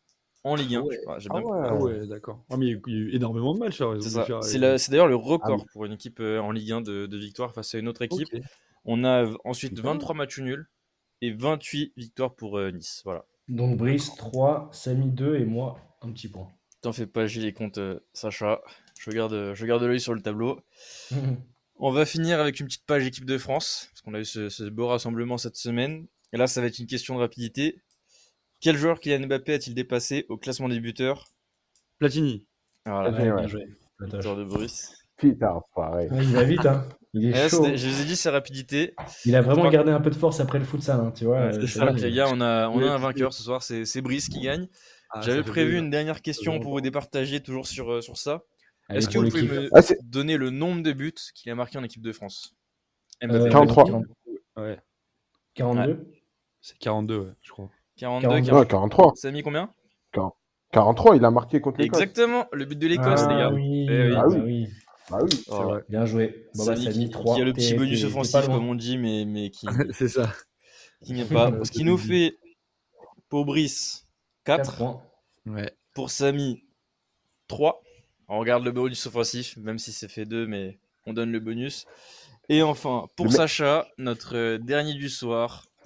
en Ligue 1. Ah ouais. Ah ouais. Ah ouais, d'accord. Ah, mais il y a eu- énormément de matchs, ils ont C'est d'ailleurs le record Ah oui. pour une équipe euh, en Ligue 1 de, de victoires face à une autre équipe. On a ensuite Putain. 23 matchs nuls et 28 victoires pour euh, Nice. Voilà. Donc Brice 3, Samy 2 et moi un petit point. T'en fais pas, j'ai les comptes, euh, Sacha. Je garde, euh, je garde l'œil sur le tableau. <laughs> On va finir avec une petite page équipe de France, parce qu'on a eu ce, ce beau rassemblement cette semaine. Et là, ça va être une question de rapidité. Quel joueur Kylian Mbappé a-t-il dépassé au classement des buteurs? Platini. Voilà, Ouais, ouais. joué. De Bruce. Putain, pareil. Ouais, il va vite, hein. Il est là, chaud. je vous ai dit, c'est rapidité. Il a vraiment gardé un peu de force après le futsal, hein, tu vois. Ouais, c'est ça, les gars, on a, on a Oui, un vainqueur ce soir, c'est Brice qui gagne. Ah, J'avais prévu une dernière question pour vous départager toujours sur, euh, sur ça. Est-ce que vous pouvez me Ah, donner le nombre de buts qu'il a marqué en équipe de France? Euh, Mbappé. 43. 40 Ouais, 42 c'est 42, ouais, je crois. 42, 42. 40. Non, 43. Ça a mis combien? 43, il a marqué contre l'Écosse. Exactement, le but de l'Écosse, ah, les gars. Oui, Eh oui. ah Ah oui. oui. Bah oui. C'est vrai. Bien joué. Bon, bah, Samy Samy qui, 3. qui a le petit bonus offensif, comme on dit, mais, mais qui, <laughs> c'est ça. qui pas. <laughs> Ce qui nous fait pour Brice 4 4, points. Ouais. pour Samy 3. On regarde le bonus offensif, même si c'est fait 2, mais on donne le bonus. Et enfin, pour Le Sacha, notre euh, dernier du soir. <laughs>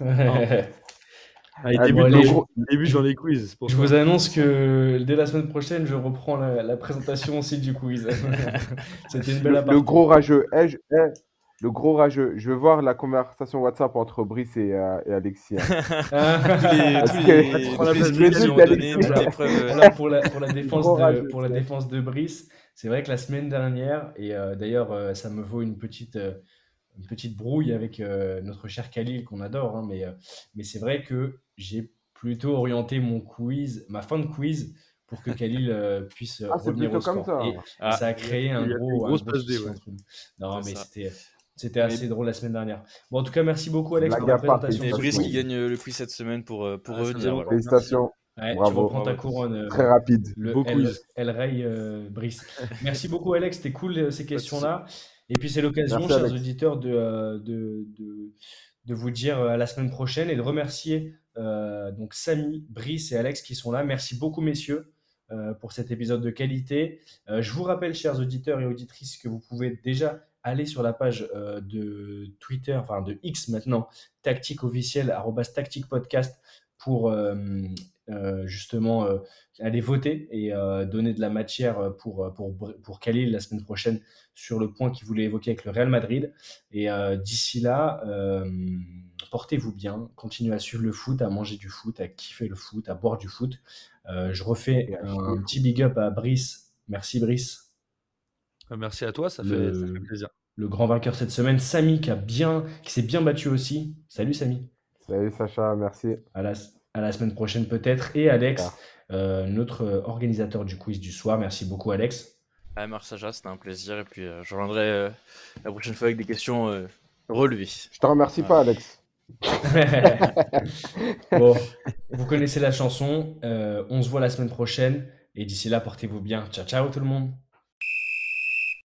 Ah, il Ah, débute, bon, il débute dans les quiz. pour Je ça. vous annonce que dès la semaine prochaine, je reprends la, la présentation aussi du quiz. <laughs> C'était une belle Le, le gros rageux. Eh, je- eh, le gros rageux. Je veux voir la conversation WhatsApp entre Brice et, euh, et Alexis. hein. <laughs> Tous les, les, <laughs> euh, pour la, pour la <laughs> défense Gros de, rageux, pour la c'est. défense de Brice, c'est vrai que la semaine dernière, et euh, d'ailleurs, euh, ça me vaut une petite, euh, une petite brouille avec euh, notre cher Khalil qu'on adore, hein, mais, euh, mais c'est vrai que j'ai plutôt orienté mon quiz, ma fin de quiz, pour que Khalil euh, puisse Ah, revenir au comme score. ça. Et Ah. ça a créé un gros, une un grosse gros souci ouais. entre nous. Non, mais ça. C'était, Mais- assez drôle la semaine dernière. Bon, en tout cas, merci beaucoup Alex pour la présentation. Ça, Brice c'est qui gagne le quiz cette semaine pour, euh, pour Ah, revenir. voilà. Félicitations. Ouais, tu Bravo. reprends ta couronne. euh, Très rapide. le Beau El, quiz. El Rey euh, Brice. Merci beaucoup Alex, c'était cool ces questions-là. Et puis c'est l'occasion, chers Alex. auditeurs, de, euh, de, de, de vous dire à la semaine prochaine et de remercier euh, donc Samy, Brice et Alex qui sont là. Merci beaucoup messieurs euh, pour cet épisode de qualité. Euh, je vous rappelle, chers auditeurs et auditrices, que vous pouvez déjà aller sur la page euh, de Twitter, enfin de X maintenant, tactique officielle, arrobas tactique podcast pour euh, euh, justement euh, aller voter et euh, donner de la matière pour, pour, pour Khalil la semaine prochaine sur le point qu'il voulait évoquer avec le Real Madrid. Et euh, d'ici là, euh, portez-vous bien, continuez à suivre le foot, à manger du foot, à kiffer le foot, à boire du foot. Euh, je refais un, petit big up à Brice. Merci Brice Merci à toi, ça fait, Le- ça fait plaisir. Le grand vainqueur cette semaine, Samy, qui, a bien, qui s'est bien battu aussi. Salut Samy. Salut Sacha, merci. À la, à la semaine prochaine peut-être. Et Alex, Super. euh, notre euh, organisateur du quiz du soir. Merci beaucoup Alex. Ah, merci Sacha, c'était un plaisir. Et puis, euh, je reviendrai euh, la prochaine fois avec des questions euh, relevées. Je te remercie pas, Alex. <laughs> bon, vous connaissez la chanson. Euh, on se voit la semaine prochaine. Et d'ici là, portez-vous bien. Ciao, ciao tout le monde.